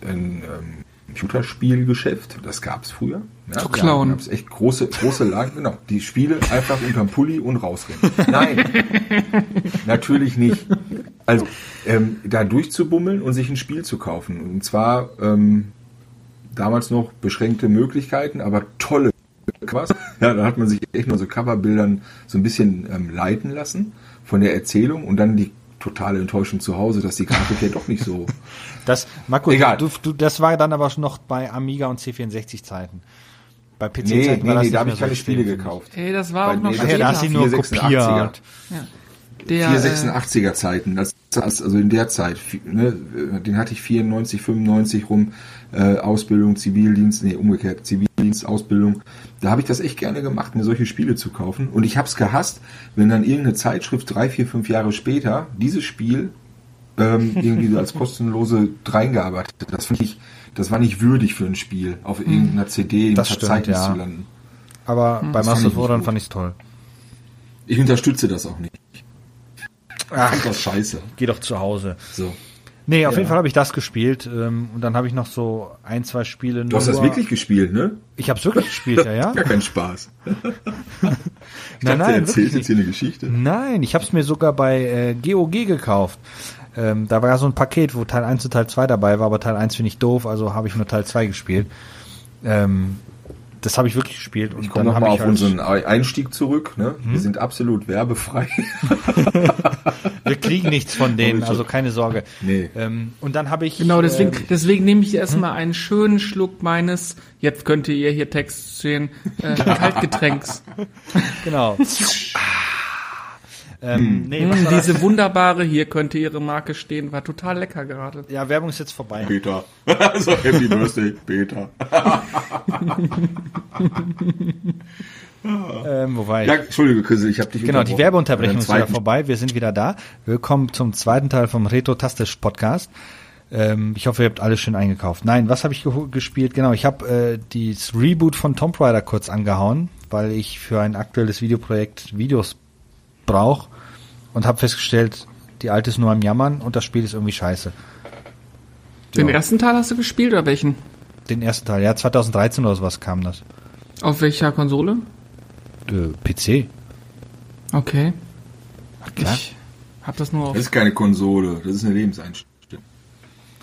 B: in ähm, Computerspielgeschäft. Das gab's früher. Ja,
A: Zu klauen.
B: Da gab's echt große, große Lagen. Genau. Die Spiele einfach unterm Pulli und rausrennen. Nein. Natürlich nicht. Also, ähm, da durchzubummeln und sich ein Spiel zu kaufen. Und zwar ähm, damals noch beschränkte Möglichkeiten, aber tolle was. Ja, da hat man sich echt nur so Coverbildern so ein bisschen ähm, leiten lassen. von der Erzählung und dann die totale Enttäuschung zu Hause, dass die Grafik ja doch nicht so.
C: Das, Marco,
B: Egal.
C: Du, du, das war dann aber noch bei Amiga und C64 Zeiten. Bei PC
B: Nee,
C: Zeiten
B: nee,
C: war das
B: nee,
C: nicht
B: da habe ich
C: so
B: keine Spiele gekauft.
A: Ey, das war
B: Weil
A: auch noch
B: nee,
C: Ach ja, da hast du
A: später.
C: nur
B: 486er.
C: kopiert.
A: Ja. Der, äh,
B: 486er Zeiten, das, das also in der Zeit, ne, den hatte ich 94, 95 rum, äh, Ausbildung, Zivildienst, nee, umgekehrt, Zivildienst, Ausbildung. Da habe ich das echt gerne gemacht, mir solche Spiele zu kaufen. Und ich habe es gehasst, wenn dann irgendeine Zeitschrift drei, vier, fünf Jahre später dieses Spiel ähm, irgendwie so als kostenlose reingearbeitet hat. Das finde ich, das war nicht würdig für ein Spiel, auf irgendeiner CD im
C: Das stimmt,
B: Verzeichnis
C: ja.
B: zu landen.
C: Aber bei of
B: nicht
C: War
B: gut.
C: fand ich es toll.
B: Ich unterstütze das auch nicht.
C: Ach,
B: Das ist scheiße.
C: geh doch zu Hause.
B: So.
C: Nee, auf
B: Ja.
C: jeden Fall habe ich das gespielt. Ähm, und dann habe ich noch so ein, zwei Spiele.
B: Du hast das wirklich gespielt, ne?
C: Ich habe es wirklich gespielt, ja, ja.
B: Gar kein Spaß. Ich
C: Nein,
B: dachte,
C: nein,
B: er erzählt jetzt hier eine Geschichte.
C: Nein, ich habe es mir sogar bei äh, GOG gekauft. Ähm, da war ja so ein Paket, wo Teil 1 und Teil 2 dabei war, aber Teil 1 finde ich doof, also habe ich nur Teil 2 gespielt. Ähm, das habe ich wirklich gespielt. Und
B: Ich komme nochmal auf
C: halt,
B: unseren Einstieg zurück. Ne? Wir sind absolut werbefrei.
C: Wir kriegen nichts von denen, also keine Sorge.
B: Nee.
C: Ähm, und dann habe ich.
A: Genau, deswegen,
C: ähm,
A: deswegen nehme ich erstmal einen schönen Schluck meines, jetzt könnte ihr hier Text sehen, äh, Kaltgetränks.
C: genau. ähm, nee, was
A: Mm,
C: das?
A: diese wunderbare, hier könnte ihre Marke stehen, war total lecker gerade.
C: Ja, Werbung ist jetzt vorbei.
B: Peter. so, Happy Birthday, Peter.
C: Ähm, wo war ich?
B: Ja, Entschuldige, Chris, ich habe dich
C: Genau, die. Werbeunterbrechung ist wieder vorbei. Wir sind wieder da. Willkommen zum zweiten Teil vom Retro-Tastisch Podcast. Ähm, ich hoffe, ihr habt alles schön eingekauft. Nein, was habe ich ge gespielt? Genau, ich habe äh, das Reboot von Tomb Raider kurz angehauen, weil ich für ein aktuelles Videoprojekt Videos brauche und habe festgestellt, die alte ist nur am Jammern und das Spiel ist irgendwie scheiße.
A: Den
C: Ja.
A: ersten Teil hast du gespielt oder welchen?
C: Den ersten Teil, ja, 2013 oder sowas kam das.
A: Auf welcher Konsole?
C: Äh, PC.
A: Okay.
C: klar.
A: Ich hab das nur auf.
B: Das ist keine Konsole, das ist eine Lebenseinstellung.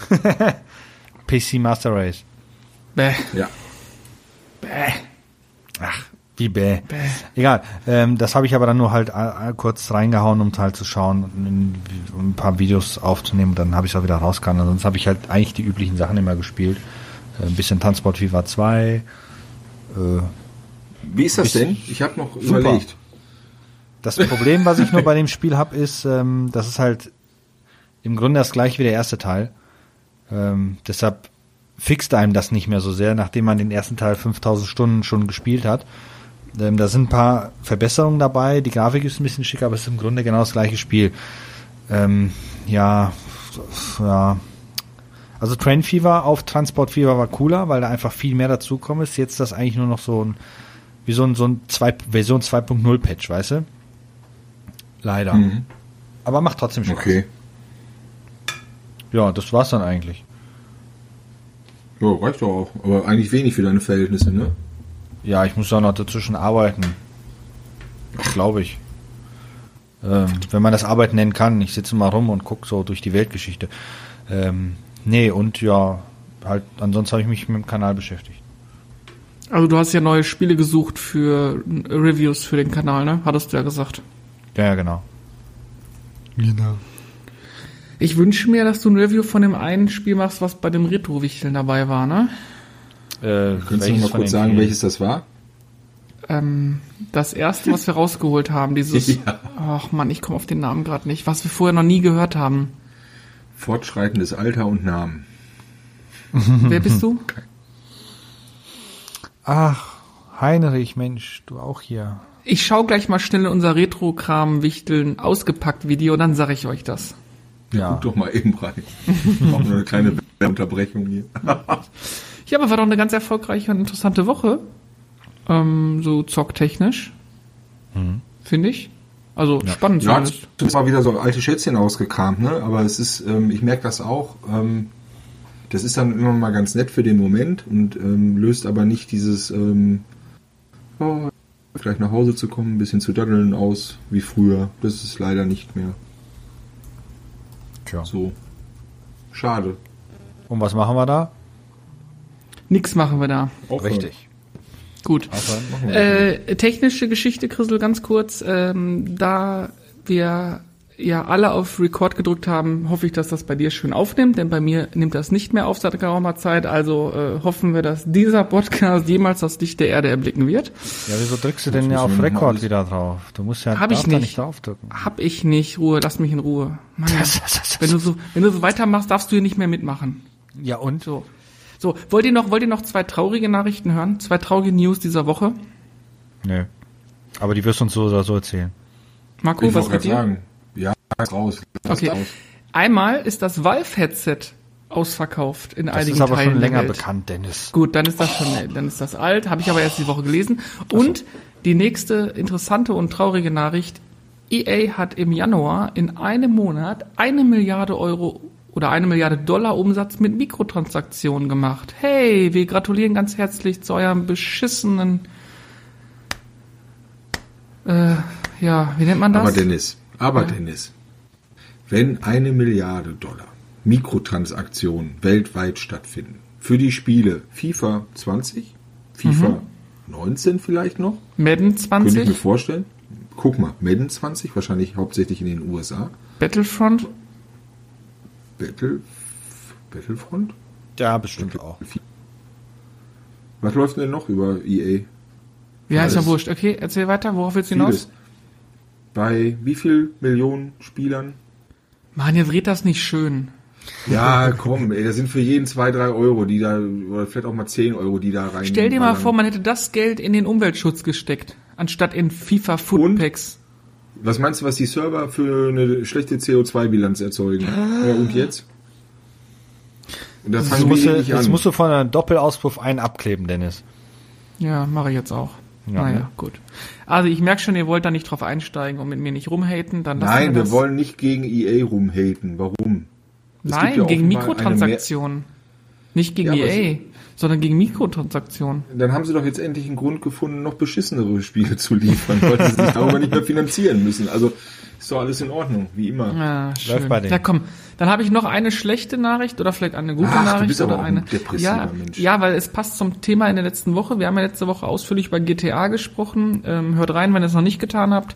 C: PC Master Race.
A: Bäh,
B: Ja.
A: bäh.
C: Ach, wie bäh. Egal, ähm, das habe ich aber dann nur halt äh, äh, kurz reingehauen, um halt zu schauen und ein, um ein paar Videos aufzunehmen. Dann habe ich es auch wieder rausgehauen. Sonst habe ich halt eigentlich die üblichen Sachen immer gespielt. Äh, ein bisschen Transport Fever 2. Äh,
B: Wie ist das denn? Ich habe noch
C: Super.
B: überlegt.
C: das Problem, was ich nur bei dem Spiel habe, ist, ähm, das ist halt im Grunde das gleiche wie der erste Teil. Ähm, deshalb fixt einem das nicht mehr so sehr, nachdem man den ersten Teil 5000 Stunden schon gespielt hat. Ähm, da sind ein paar Verbesserungen dabei. Die Grafik ist ein bisschen schicker, aber es ist im Grunde genau das gleiche Spiel. Ähm, ja, ja. Also Train Fever auf Transport Fever war cooler, weil da einfach viel mehr dazukommen ist. Jetzt ist das eigentlich nur noch so ein, wie so ein, so ein zwei, Version 2.0 Patch, weißt du? Leider.
B: Mhm.
C: Aber macht trotzdem Spaß.
B: Okay.
C: Ja, das war's dann eigentlich.
B: Ja, reicht doch auch. Aber eigentlich wenig für deine Verhältnisse, ne?
C: Ja, ich muss auch noch dazwischen arbeiten. Glaube ich. Ähm, wenn man das Arbeiten nennen kann. Ich sitze mal rum und gucke so durch die Weltgeschichte. Ähm, nee, und ja, halt, ansonsten habe ich mich mit dem Kanal beschäftigt.
A: Also du hast ja neue Spiele gesucht für äh, Reviews für den Kanal, ne? Hattest du ja gesagt.
C: Ja, ja, genau. Genau.
A: Ich wünsche mir, dass du ein Review von dem einen Spiel machst, was bei dem Retro-Wichteln dabei war, ne?
C: Äh,
B: Kannst du noch mal kurz sagen, welches das war?
A: Ähm, das erste, was wir rausgeholt haben, dieses.
B: Ja.
A: Ach man, ich komme auf den Namen gerade nicht, was wir vorher noch nie gehört haben.
B: Fortschreitendes Alter und Namen.
A: Wer bist du?
C: Ach, Heinrich, Mensch, du auch hier.
A: Ich schau gleich mal schnell in unser Retro-Kram-Wichteln ausgepackt Video, dann sage ich euch das.
C: Ja.
B: Guck doch mal eben rein. Auch nur eine kleine Unterbrechung hier.
A: Ja, aber war doch eine ganz erfolgreiche und interessante Woche. Ähm, so zocktechnisch. Finde ich. Also spannend
B: Ja, es war wieder so alte Schätzchen ausgekramt, ne? Aber es ist, ähm, ich merke das auch. Ähm, das ist dann immer mal ganz nett für den Moment und ähm, löst aber nicht dieses, ähm, oh, vielleicht nach Hause zu kommen, ein bisschen zu daddeln aus wie früher. Das ist leider nicht mehr
C: Tja.
B: so. Schade.
C: Und was machen wir da?
A: Nix machen wir da.
C: Richtig.
A: Gut.
B: Machen wir.
A: Äh, technische Geschichte, Chrisel, ganz kurz. Ähm, da wir ja alle auf Record gedrückt haben, hoffe ich, dass das bei dir schön aufnimmt, denn bei mir nimmt das nicht mehr auf seit geraumer Zeit. Also äh, hoffen wir, dass dieser Podcast jemals das Licht der Erde erblicken wird.
C: Ja, wieso drückst du denn ja auf Record wieder drauf? Du musst ja
A: Hab ich
C: da
A: nicht.
C: draufdrücken.
A: Hab ich nicht. Ruhe, lass mich in Ruhe. Mann, wenn du so, wenn du so weitermachst, darfst du hier nicht mehr mitmachen.
C: Ja, und?
A: So. So, wollt ihr noch, wollt ihr noch zwei traurige Nachrichten hören? Zwei traurige News dieser Woche?
C: Nö. Aber die wirst du uns so oder so erzählen.
A: Marco,
B: Ich
A: was
B: wollte
A: mit
B: gerade
A: dir?
B: sagen, ja, raus.
A: Okay.
B: raus.
A: Einmal ist das Valve-Headset ausverkauft in
C: Das
A: einigen
C: ist aber
A: Teilen
C: schon länger bekannt, Dennis.
A: Gut, dann ist das schon, dann ist das alt, habe ich aber erst die Woche gelesen. Und die nächste interessante und traurige Nachricht: EA hat im Januar in einem Monat eine Milliarde Euro oder eine Milliarde Dollar Umsatz mit Mikrotransaktionen gemacht. Hey, wir gratulieren ganz herzlich zu eurem beschissenen, äh, ja, wie nennt man das?
B: Aber Dennis, aber Dennis, wenn eine Milliarde Dollar Mikrotransaktionen weltweit stattfinden, für die Spiele FIFA 20, FIFA 19 vielleicht noch,
A: Madden
B: könnte ich mir
A: 20,
B: vorstellen. Guck mal, Madden 20, wahrscheinlich hauptsächlich in den USA.
A: Battlefront,
B: Battle, Battlefront?
C: Ja, bestimmt auch.
B: Was läuft denn noch über EA?
A: ja, ist ja wurscht. Okay, erzähl weiter, worauf willst du hinaus?
B: Bei wie viel Millionen Spielern?
A: Mann, jetzt red das nicht schön.
B: Ja, komm, ey, das sind für jeden zwei, drei Euro, die da, oder vielleicht auch mal zehn Euro, die da rein.
A: Stell dir mal vor, man hätte das Geld in den Umweltschutz gesteckt, anstatt in FIFA
B: Und? Was meinst du, was die Server für eine schlechte CO2-Bilanz erzeugen? Ja, und jetzt? Und da
C: Jetzt
B: fangen
C: musst,
B: wir
C: du, jetzt musst du von einem Doppelauspuff einen abkleben, Dennis.
A: Ja, mache ich jetzt auch.
C: Ja,
A: naja,
C: ne?
A: gut. Also ich merke schon, ihr wollt da nicht drauf einsteigen und mit mir nicht rumhaten. Dann lassen
B: Nein, wir
A: das.
B: wollen nicht gegen EA rumhaten. Warum? Es gibt
A: Nein,
B: ja
A: gegen Mikrotransaktionen. Nicht gegen
B: Ja,
A: EA, sondern gegen Mikrotransaktionen.
B: Dann haben sie doch jetzt endlich einen Grund gefunden, noch beschissenere Spiele zu liefern, weil sie sich darüber nicht mehr finanzieren müssen. Also ist doch alles in Ordnung, wie immer.
A: Ja, schön.
C: bei denen.
A: Ja, komm. Dann habe ich noch eine schlechte Nachricht oder vielleicht eine gute
B: Ach, du
A: Nachricht
B: bist aber
A: oder
B: auch
A: eine.
B: ein depressiver
A: ja,
B: Mensch.
A: ja, weil es passt zum Thema in der letzten Woche. Wir haben ja letzte Woche ausführlich über GTA gesprochen. Ähm, hört rein, wenn ihr es noch nicht getan habt.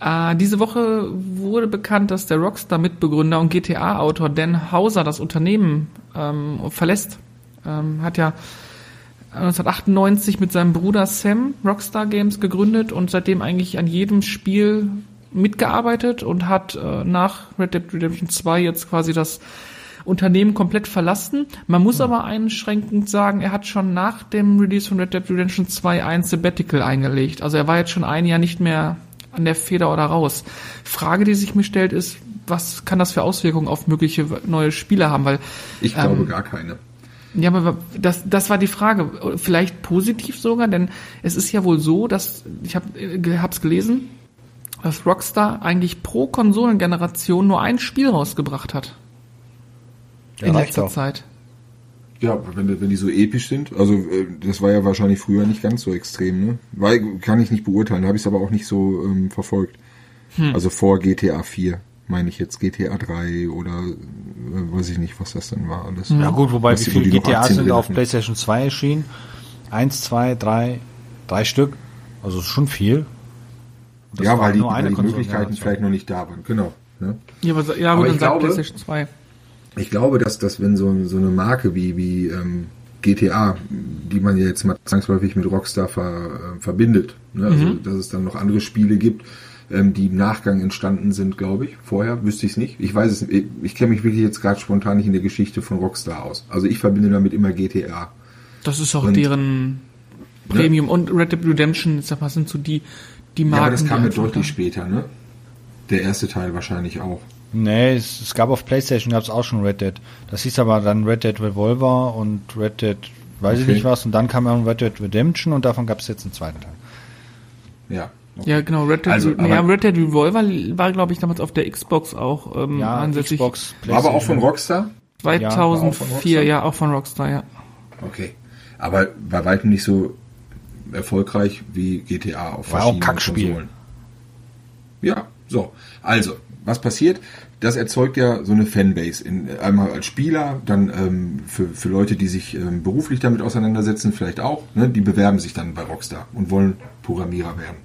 A: Äh, diese Woche wurde bekannt, dass der Rockstar-Mitbegründer und GTA-Autor Dan Hauser das Unternehmen ähm, verlässt. Ähm, hat ja 1998 mit seinem Bruder Sam Rockstar Games gegründet und seitdem eigentlich an jedem Spiel mitgearbeitet und hat äh, nach Red Dead Redemption 2 jetzt quasi das Unternehmen komplett verlassen. Man muss aber einschränkend sagen, er hat schon nach dem Release von Red Dead Redemption 2 ein Sabbatical eingelegt. Also er war jetzt schon ein Jahr nicht mehr an der Feder oder raus. Frage, die sich mir stellt, ist, was kann das für Auswirkungen auf mögliche neue Spiele haben? Weil
B: Ich glaube
A: Ähm,
B: gar keine.
A: Ja, aber das, das war die Frage. Vielleicht positiv sogar, denn es ist ja wohl so, dass ich habe hab's gelesen, dass Rockstar eigentlich pro Konsolengeneration nur ein Spiel rausgebracht hat
C: Ja,
A: in letzter
C: auch.
A: Zeit.
B: Ja, wenn, die- wenn die so episch sind, also äh, das war ja wahrscheinlich früher nicht ganz so extrem, ne? Weil, kann ich nicht beurteilen, habe ich es aber auch nicht so ähm, verfolgt.
A: Hm.
B: Also vor GTA 4, meine ich jetzt GTA 3 oder äh, weiß ich nicht, was das dann war alles.
C: Ja gut, wobei
B: Was
C: wie viele GTA sind auf. PlayStation 2 erschienen? Eins, zwei, drei, drei Stück. Also schon viel. Das
B: Ja, weil die,
C: nur eine
B: weil die. Möglichkeiten vielleicht noch nicht da waren, genau. Ne?
A: Ja, aber, ja
B: Aber ich
A: dann sagt
B: glaube-
A: PlayStation 2.
B: Ich glaube, dass, dass wenn so, so eine Marke wie, wie ähm, GTA, die man ja jetzt mal zwangsläufig mit Rockstar ver, äh, verbindet, ne? also dass es dann noch andere Spiele gibt, ähm, die im Nachgang entstanden sind, glaube ich. Vorher wüsste ich es nicht. Ich weiß es nicht. Ich, ich kenne mich wirklich jetzt gerade spontan nicht in der Geschichte von Rockstar aus. Also ich verbinde damit immer GTA.
A: Das ist auch
B: Und-
A: deren Premium und Red Dead Redemption, ich sag mal, sind so die, die Marken.
B: Ja, aber das kam ja deutlich später, ne? Der erste Teil wahrscheinlich auch.
C: Nee, es, es gab auf PlayStation gab es auch schon Red Dead. Das hieß aber dann Red Dead Revolver und Red Dead, weiß ich
B: Okay.
C: nicht was, und dann kam auch Red Dead Redemption und davon gab es jetzt einen zweiten Teil.
B: Ja.
A: Ja, genau, Red Dead,
B: Also,
A: nee, ja,
B: aber-
A: Red Dead Revolver war, glaube ich, damals auf der Xbox auch ähm,
C: Ja,
A: ansässig.
C: Xbox,
B: War aber auch von. Rockstar?
C: Ja, war auch
B: von
A: 2004,
B: Rockstar.
A: ja, auch von Rockstar, ja.
B: Okay. Aber bei weitem nicht so erfolgreich wie GTA auf
C: War auch ein
B: verschiedenen
C: Kackspiel.
B: Konsolen. Ja, so. Also, was passiert? Das erzeugt ja so eine Fanbase. In, einmal als Spieler, dann ähm, für, für Leute, die sich ähm, beruflich damit auseinandersetzen, vielleicht auch. Ne? Die bewerben sich dann bei Rockstar und wollen Programmierer werden.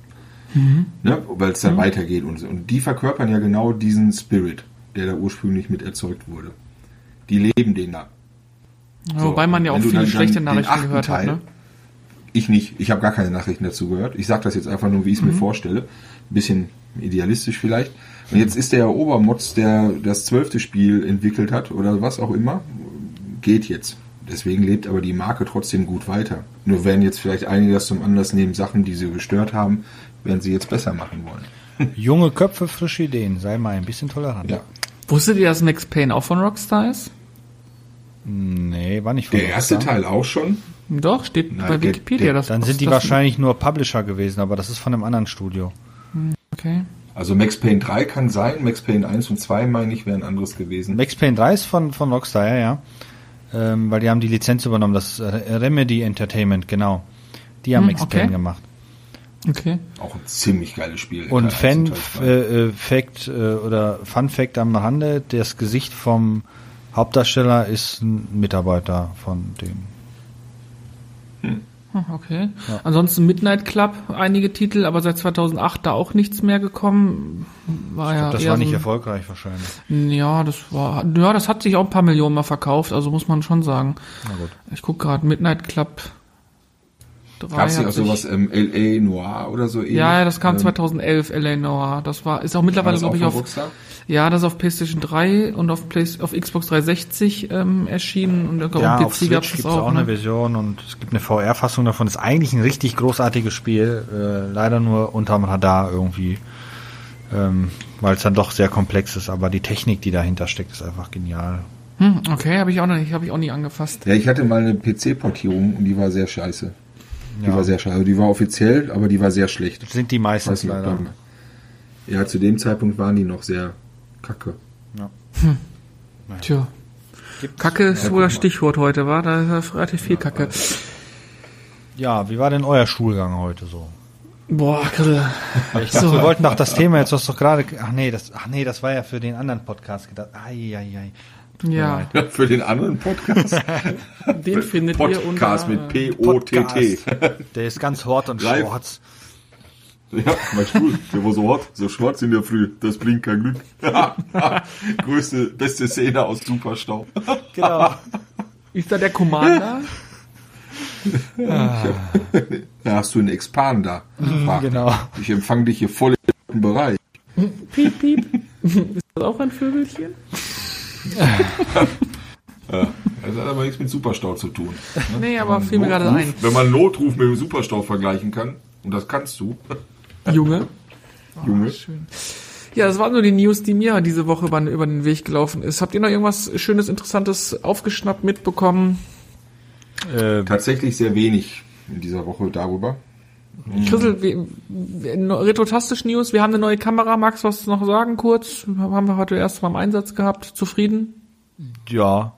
B: Ne? Weil es dann weitergeht und so. Und die verkörpern ja genau diesen Spirit, der da ursprünglich mit erzeugt wurde. Die leben den da. So,
A: Wobei man ja auch viele schlechte Nachrichten gehört hat,
B: Teil-
A: ne?
B: Ich nicht. Ich habe gar keine Nachrichten dazu gehört. Ich sage das jetzt einfach nur, wie ich es
A: Mhm.
B: mir vorstelle. Ein bisschen idealistisch vielleicht. Und jetzt ist der Obermotz, der das zwölfte Spiel entwickelt hat oder was auch immer, geht jetzt. Deswegen lebt aber die Marke trotzdem gut weiter. Nur werden jetzt vielleicht einige das zum Anlass nehmen, Sachen, die sie gestört haben, werden sie jetzt besser machen wollen.
C: Junge Köpfe, frische Ideen. Sei mal ein bisschen tolerant.
B: Ja.
A: Wusstet ihr, dass Max Payne auch von Rockstar ist?
C: Nee, war nicht von
B: Der erste
C: Rockstar.
B: Teil auch schon.
A: Doch, steht
B: Nein,
A: bei Wikipedia.
B: der-
A: das,
C: Dann sind die
A: das,
C: wahrscheinlich nur Publisher gewesen, aber das ist von einem anderen Studio.
A: Okay.
B: Also Max Payne 3 kann sein, Max Payne 1 und 2 meine ich wären anderes gewesen.
C: Max Payne 3 ist von, von Rockstar, ja, ja. Ähm, weil die haben die Lizenz übernommen, das äh, Remedy Entertainment, genau. Die haben
A: Hm,
C: Max
A: okay.
C: Payne gemacht.
A: Okay.
B: Auch ein ziemlich geiles Spiel.
C: Und Fan äh, äh, Fact äh, oder Fun Fact am Rande, das Gesicht vom Hauptdarsteller ist ein Mitarbeiter von dem.
A: Hm, Okay. Ansonsten Midnight Club, einige Titel, aber seit 2008 da auch nichts mehr gekommen. War ja
C: Das war nicht
A: so,
C: erfolgreich wahrscheinlich.
A: Ja, das war, ja, das hat sich auch ein paar Millionen mal verkauft, also muss man schon sagen.
C: Na gut.
A: Ich guck gerade Midnight Club 3
B: Gab es nicht auch sowas ähm, L.A. Noir oder so ähnlich?
A: Ja, ja, das kam
B: Ähm,
A: 2011, L.A. Noir. Das war, ist auch mittlerweile, glaube ich, auf, ja, das ist auf PlayStation 3 und auf, Play, auf Xbox 360 ähm, erschienen und glaube,
C: Ja, auf
A: PC gab es auch.
C: auch eine
A: ne?
C: Version und es gibt eine VR-Fassung davon. ist eigentlich ein richtig großartiges Spiel, äh, leider nur unterm Radar irgendwie, ähm, weil es dann doch sehr komplex ist. Aber die Technik, die dahinter steckt, ist einfach genial.
A: Hm, okay, habe ich auch noch nicht, habe ich auch nie angefasst.
B: Ja, ich hatte mal eine PC-Portierung und die war sehr scheiße. Die
C: Ja.
B: war sehr scheiße. Also die war offiziell, aber die war sehr schlecht.
C: Das sind die
B: weiß nicht, ob
C: leider.
B: da- ja, zu dem Zeitpunkt waren die noch sehr kacke.
A: Tja. Kacke ist wohl das Stichwort heute, war? Da ist relativ viel Kacke.
C: Ja, wie war denn euer Schulgang heute so?
A: Boah, Grill.
C: Ich dachte, wir wollten doch das Thema jetzt, was doch gerade. Ach nee, das, ach nee, das war ja für den anderen Podcast gedacht. Ai, ai, ai.
A: Ja,
B: Für den anderen Podcast.
A: den findet ihr unter...
B: Podcast mit P-O-T-T.
C: Der ist ganz hort und
B: Live.
C: schwarz.
B: Ja, mein Stuhl, der war so hot, so schwarz in der Früh, das bringt kein Glück. Größte, beste Szene aus Superstau.
C: Genau.
A: Ist da der Commander?
B: Da hast du einen Expander. Fragt
C: genau.
B: er. Ich empfange dich hier voll im Bereich.
A: piep, piep. Ist das auch ein Vögelchen?
B: Ja, das hat aber nichts mit Superstau zu tun. ne?
A: Nee, aber fiel mir gerade ein.
B: Wenn man Notruf mit dem Superstau vergleichen kann, und das kannst du,
A: Junge.
B: Junge.
A: Schön. Ja, das waren nur die News, die mir diese Woche über, über den Weg gelaufen ist. Habt ihr noch irgendwas Schönes, Interessantes aufgeschnappt mitbekommen?
C: Äh,
B: Tatsächlich sehr wenig in dieser Woche darüber.
A: Chrisel, wir, wir, Retrotastisch News, wir haben eine neue Kamera. Magst du was noch sagen kurz? Haben wir heute erst mal im Einsatz gehabt. Zufrieden?
C: ja.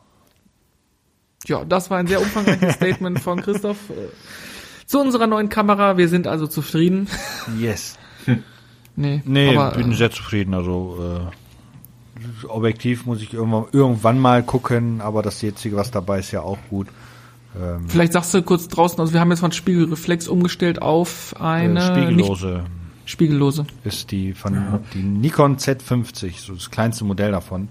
A: Ja, das war ein sehr umfangreiches Statement von Christoph äh, zu unserer neuen Kamera. Wir sind also zufrieden.
C: Yes.
A: Nee,
C: Nee,
A: aber,
C: bin
A: äh,
C: sehr zufrieden. Also äh, objektiv muss ich irgendwann, irgendwann mal gucken, aber das jetzige, was dabei ist, ja auch gut. Ähm,
A: Vielleicht sagst du kurz draußen, also wir haben jetzt von Spiegelreflex umgestellt auf eine
C: äh, spiegellose
A: Nicht, spiegellose.
C: ist die von die Nikon Z50, so das kleinste Modell davon.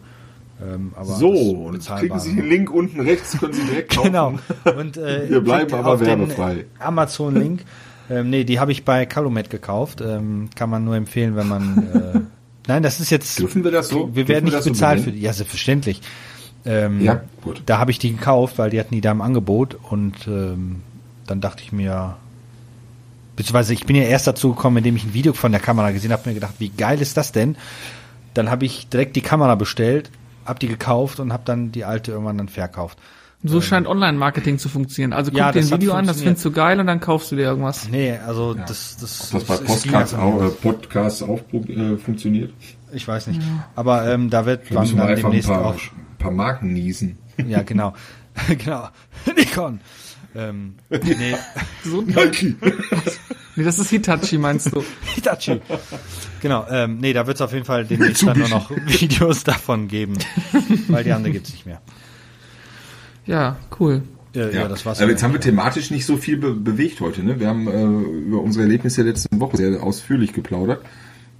C: Ähm, aber
B: So, und jetzt kriegen Sie den Link unten rechts, können Sie direkt kaufen.
C: Genau. Und, äh,
B: Wir bleiben aber werbefrei.
C: Amazon-Link. ähm, nee, die habe ich bei Calumet gekauft. Ähm, kann man nur empfehlen, wenn man. Äh, nein, das ist jetzt.
B: Dürfen wir das so?
C: Wir werden nicht
B: das so
C: bezahlt für die. Ja, selbstverständlich. Ähm,
B: Ja, gut.
C: Da habe ich die gekauft, weil die hatten die da im Angebot und ähm, dann dachte ich mir, beziehungsweise ich bin ja erst dazu gekommen, indem ich ein Video von der Kamera gesehen habe, mir gedacht, wie geil ist das denn? Dann habe ich direkt die Kamera bestellt, habe die gekauft und habe dann die alte irgendwann dann verkauft.
A: So scheint Online-Marketing zu funktionieren. Also guck
C: Ja,
A: dir ein Video an, das findest du geil und dann kaufst du dir irgendwas.
C: Nee, also das, das,
B: Das bei
C: das- es
B: Podcasts
C: ging
B: auch, äh. Podcasts auch äh, funktioniert.
C: Ich weiß nicht. Aber ähm, da wird
B: wir
C: dann
B: einfach ein
C: demnächst
B: paar,
C: auch.
B: ein paar Marken niesen.
C: Ja, genau. genau. Nikon. Ähm, nee,
B: Nike.
A: Nee, das ist Hitachi, meinst du?
C: Hitachi. Genau, ähm, nee, da wird es auf jeden Fall demnächst dann nur noch Videos davon geben. Weil die andere gibt's nicht mehr.
A: Ja, cool.
C: Ja, ja, das war's.
B: Aber jetzt haben wir thematisch nicht so viel be bewegt heute. Ne? Wir haben äh, über unsere Erlebnisse der letzten Woche sehr ausführlich geplaudert.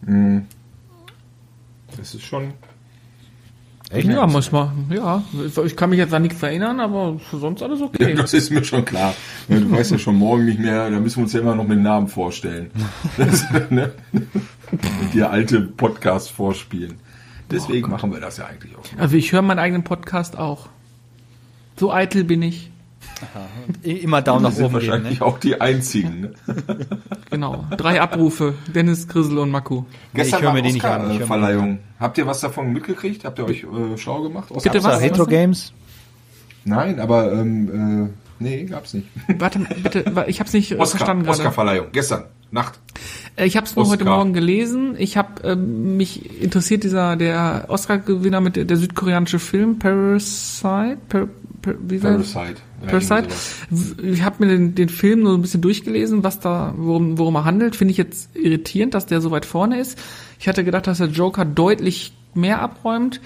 B: Mm. Das ist schon.
C: Echt?
A: Ja, muss man, ja. Ich kann mich jetzt an nichts erinnern, aber sonst alles okay.
B: Das ist mir schon klar. Du weißt ja schon morgen nicht mehr, da müssen wir uns ja immer noch mit Namen vorstellen. Das, ne? Und dir alte Podcasts vorspielen. Deswegen machen wir das ja eigentlich auch.
A: Also ich höre meinen eigenen Podcast auch. So eitel bin ich.
C: Immer Daumen nach oben geben,
B: wahrscheinlich
C: ne?
B: auch die einzigen. Ne?
A: Genau. Drei Abrufe. Dennis, Grissel und Maku.
B: Gestern
C: ich höre mir die nicht an, ich
B: Verleihung. Habt ihr was davon mitgebracht? Habt ihr euch äh, schlau gemacht? Oscar-
A: Bitte was?
C: Retro Games?
B: Nein, aber ähm, äh, nee, gab's nicht.
A: Warte, bitte, ich habe es nicht äh,
B: Oscar,
A: verstanden gerade.
B: Oscar-Verleihung, gestern, Nacht.
A: Äh, Ich habe es nur heute
B: Oscar.
A: Morgen gelesen. Ich habe ähm, mich interessiert dieser der Oscar-Gewinner mit der, der südkoreanische Film Parasite. Per, wie war das?
B: Parasite.
A: Parasite. Ich habe mir den, den Film nur ein bisschen durchgelesen, was da, worum, worum er handelt. Finde ich jetzt irritierend, dass der so weit vorne ist. Ich hatte gedacht, dass der Joker deutlich mehr abräumt.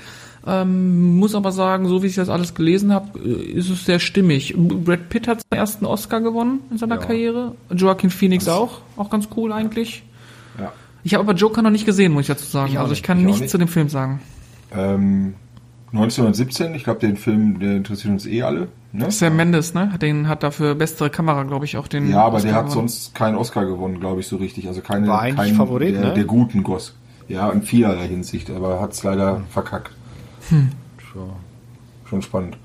A: Ähm, muss aber sagen, so wie ich das alles gelesen habe, ist es sehr stimmig. Brad Pitt hat seinen ersten Oscar gewonnen in seiner
B: Ja.
A: Karriere. Joaquin Phoenix auch. Auch ganz cool eigentlich.
B: Ja.
A: Ich habe aber Joker noch nicht gesehen, muss ich dazu sagen.
C: Ich
A: also ich kann nichts
B: nicht.
A: zu dem Film sagen.
B: Ähm, 1917, ich glaube, den Film, der interessiert uns eh alle. Ne?
A: Sam Mendes, ne? Hat Den hat dafür bessere Kamera, glaube ich, auch den.
B: Ja, aber
A: Oscar
B: der hat
A: gewonnen.
B: sonst keinen Oscar gewonnen, glaube ich, so richtig. Also keine,
C: War eigentlich
B: keinen
C: Favorit,
B: der,
C: ne?
B: der guten Goss. Ja, in vielerlei Hinsicht, aber hat's leider verkackt.
C: So.
B: Schon spannend.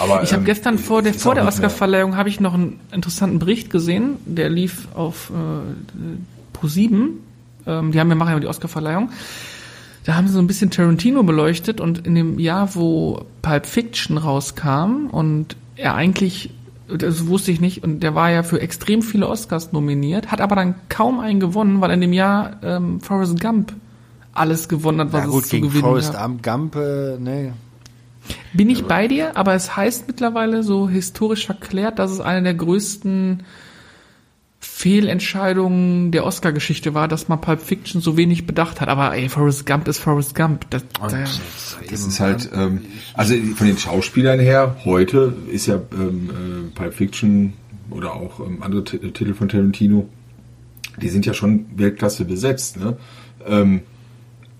B: Aber,
A: Ich habe
B: ähm,
A: gestern vor der, vor der Oscarverleihung habe ich noch einen interessanten Bericht gesehen. Der lief auf äh, Pro7. Ähm, die haben wir machen ja die Oscarverleihung. Da haben sie so ein bisschen Tarantino beleuchtet und in dem Jahr, wo Pulp Fiction rauskam und er eigentlich, das wusste ich nicht, und der war ja für extrem viele Oscars nominiert, hat aber dann kaum einen gewonnen, weil in dem Jahr ähm, Forrest Gump alles gewonnen hat, was
C: Ja gut,
A: es zu gewinnen
C: Forrest
A: gab.
C: Gump, äh, ne.
A: Bin ich bei dir, aber es heißt mittlerweile so historisch verklärt, dass es eine der größten Fehlentscheidungen der Oscar-Geschichte war, dass man Pulp Fiction so wenig bedacht hat. Aber ey, Forrest Gump ist Forrest Gump. Das,
C: Und
A: da,
B: Das ist halt, ähm, also von den Schauspielern her, heute ist ja ähm, äh, Pulp Fiction oder auch ähm, andere T Titel von Tarantino, die sind ja schon Weltklasse besetzt, ne? Ähm,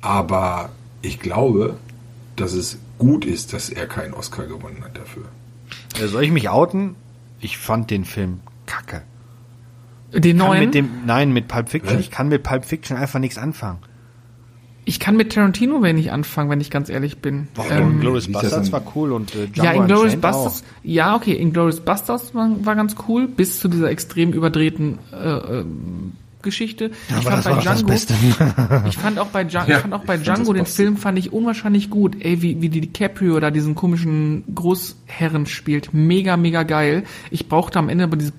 B: aber ich glaube, dass es gut ist, dass er keinen Oscar gewonnen hat dafür.
C: Äh, Soll ich mich outen? Ich fand den Film kacke.
A: Den neuen,
C: mit dem, nein, mit Pulp Fiction. Ich kann mit Pulp Fiction einfach nichts anfangen.
A: ich kann mit Tarantino wenig anfangen, wenn ich ganz ehrlich bin. Ähm,
C: Inglourious
B: an-
C: war cool und äh, Django
A: ja, Inglourious
C: Unchained
A: Bastards, ja, okay, Inglourious Bastards war, war ganz cool, bis zu dieser extrem überdrehten äh, ähm, Geschichte. ich fand bei Django, ich fand auch bei, Django,
B: Ja,
A: ich fand auch bei Django den. Film fand ich unwahrscheinlich gut. Ey, wie, wie die DiCaprio da diesen komischen Großherren spielt. Mega, mega geil. Ich brauchte am Ende aber dieses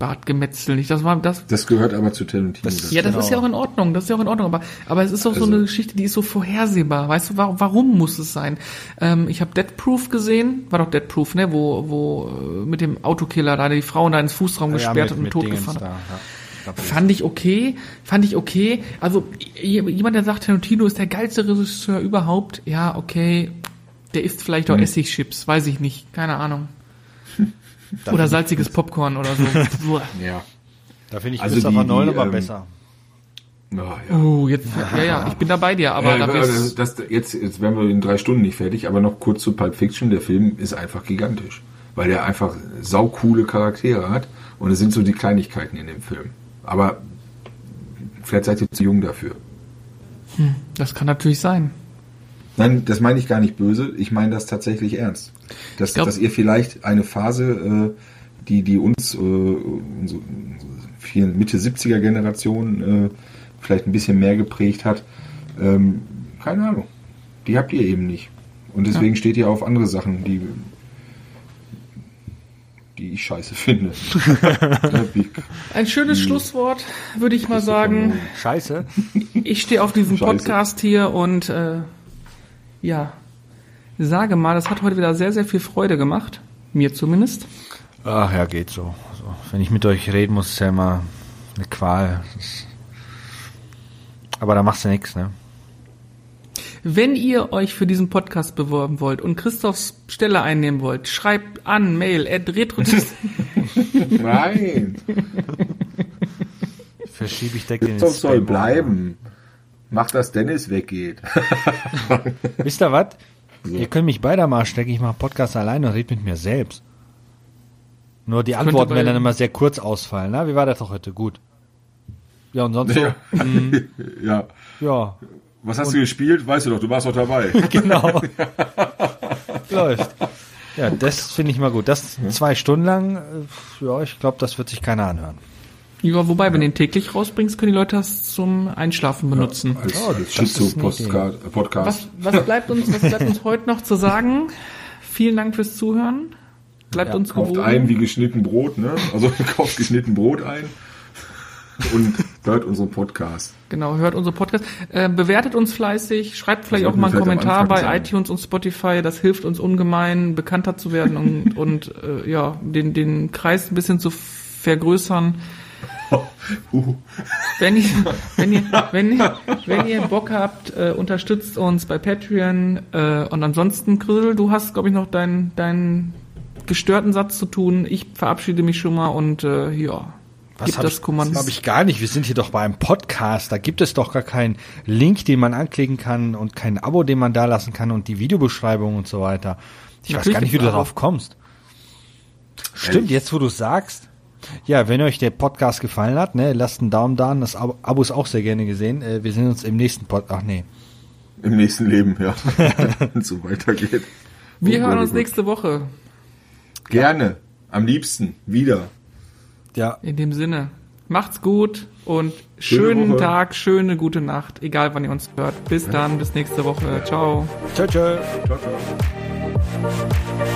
A: Blutbadgemetzel nicht. Das war, das,
B: Das gehört aber zu Tarantino. Das
A: ja, das
C: Genau.
A: ist ja auch in Ordnung, das ist ja auch in Ordnung, aber, aber es ist auch so
B: Also-
A: eine Geschichte, die ist so vorhersehbar. Weißt du, warum, warum muss es sein? Ähm, ich habe Dead Proof gesehen, war doch Dead Proof, ne, wo, wo äh, mit dem Autokiller da die Frauen da ins Fußraum gesperrt und tot gefahren hat. Fand ich okay, fand ich okay. Also jemand, der sagt, Tarantino ist der geilste Regisseur überhaupt, ja, okay, der isst vielleicht auch Essigchips, weiß ich nicht, keine Ahnung. Oder salziges Popcorn oder so.
B: Ja.
C: Da finde ich
B: Also
C: Christopher
B: die-
C: Nolan aber
B: ähm,
C: besser.
B: Ja, ja.
A: Oh, jetzt, ja, ja, ich bin da bei dir, aber
B: ja,
A: dafür
B: das, das, jetzt, jetzt wären wir in drei Stunden nicht fertig, aber noch kurz zu Pulp Fiction. Der Film ist einfach gigantisch, weil der einfach saukoole Charaktere hat und es sind so die Kleinigkeiten in dem Film. Aber vielleicht seid ihr zu jung dafür.
A: das kann natürlich sein.
B: Nein, das meine ich gar nicht böse. Ich meine das tatsächlich ernst. Dass,
A: glaub-
B: dass ihr vielleicht eine Phase, äh, die, die uns, äh, unsere, vielen Mitte 70er Generation äh, vielleicht ein bisschen mehr geprägt hat, ähm, keine Ahnung. Die habt ihr eben nicht. Und deswegen steht ihr auf andere Sachen, die, die ich scheiße finde. Ja,
A: Ein schönes Schlusswort, würde ich mal sagen.
C: Scheiße.
A: Ich stehe auf diesem
B: Scheiße.
A: Podcast hier und äh, ja, sage mal, es hat heute wieder sehr, sehr viel Freude gemacht. Mir zumindest.
C: Ach ja, geht so. so. Wenn ich mit euch reden muss, ist ja immer eine Qual. Das ist aber da machst du nichts, ne?
A: Wenn ihr euch für diesen Podcast bewerben wollt und Christophs Stelle einnehmen wollt, schreibt an Mail at retro
B: Nein,
C: Verschiebe ich direkt in den
B: Christoph soll bleiben. Mach, dass Dennis weggeht.
C: Wisst ihr was? Ihr könnt mich beide mal stecken, ich mache Podcast alleine und rede mit mir selbst. Nur die Antworten werden dann immer sehr kurz ausfallen. Na, wie war das doch heute? Gut. Ja, und sonst
B: Ja.
C: so? Hm,
B: ja.
C: ja,
B: Was hast du gespielt? Weißt du doch, du warst doch dabei.
C: genau. Läuft. Ja, das finde ich mal gut. Das zwei Stunden lang, äh, ja, ich glaube, das wird sich keiner anhören.
A: Ja, wobei, wenn du den täglich rausbringst, können die Leute das zum Einschlafen benutzen.
B: Als
C: Oh, das- das ist
B: Schizo-Podcast. Podcast.
A: Was, was bleibt uns, was bleibt uns heute noch zu sagen? Vielen Dank fürs Zuhören. Bleibt
C: Ja,
A: uns
B: Kauft
A: gewogen.
B: ein wie geschnitten Brot, ne? Also kauft geschnitten Brot ein und hört unseren Podcast.
A: Genau, hört unsere Podcast. Äh, bewertet uns fleißig, schreibt vielleicht auch mal einen Kommentar bei
B: Anfang
A: iTunes und Spotify. Das hilft uns ungemein, bekannter zu werden und, und äh, ja, den, den Kreis ein bisschen zu vergrößern.
B: Uh,
A: Wenn ihr, wenn ihr, wenn ihr, wenn ihr Bock habt, äh, unterstützt uns bei Patreon. Äh, und ansonsten, Grill, du hast, glaube ich, noch deinen deinen gestörten Satz zu tun. Ich verabschiede mich schon mal und äh, ja, gib
C: hab
A: das
C: ich,
A: Kommando.
C: habe ich gar nicht. Wir sind hier doch bei einem Podcast. Da gibt es doch gar keinen Link, den man anklicken kann und kein Abo, den man da lassen kann und die Videobeschreibung und so weiter. Ich weiß
A: Natürlich
C: gar nicht, wie du darauf kommst. Stimmt, jetzt wo du es sagst. Ja, wenn euch der Podcast gefallen hat, ne, lasst einen Daumen da. Das Abo, Abo ist auch sehr gerne gesehen. Äh, wir sehen uns im nächsten Podcast. Ach nee.
B: Im nächsten Leben, ja. Wenn es so weitergeht.
A: Wir
B: Oh
A: hören uns
B: Gott.
A: nächste Woche.
B: Gerne. Am liebsten. Wieder.
C: Ja,
A: In dem Sinne, macht's gut und
B: Schöne
A: schönen
B: Woche.
A: Tag, schöne gute Nacht, egal wann ihr uns hört. Bis dann, bis nächste Woche. Ciao.
C: ciao, ciao.
B: Ciao, ciao.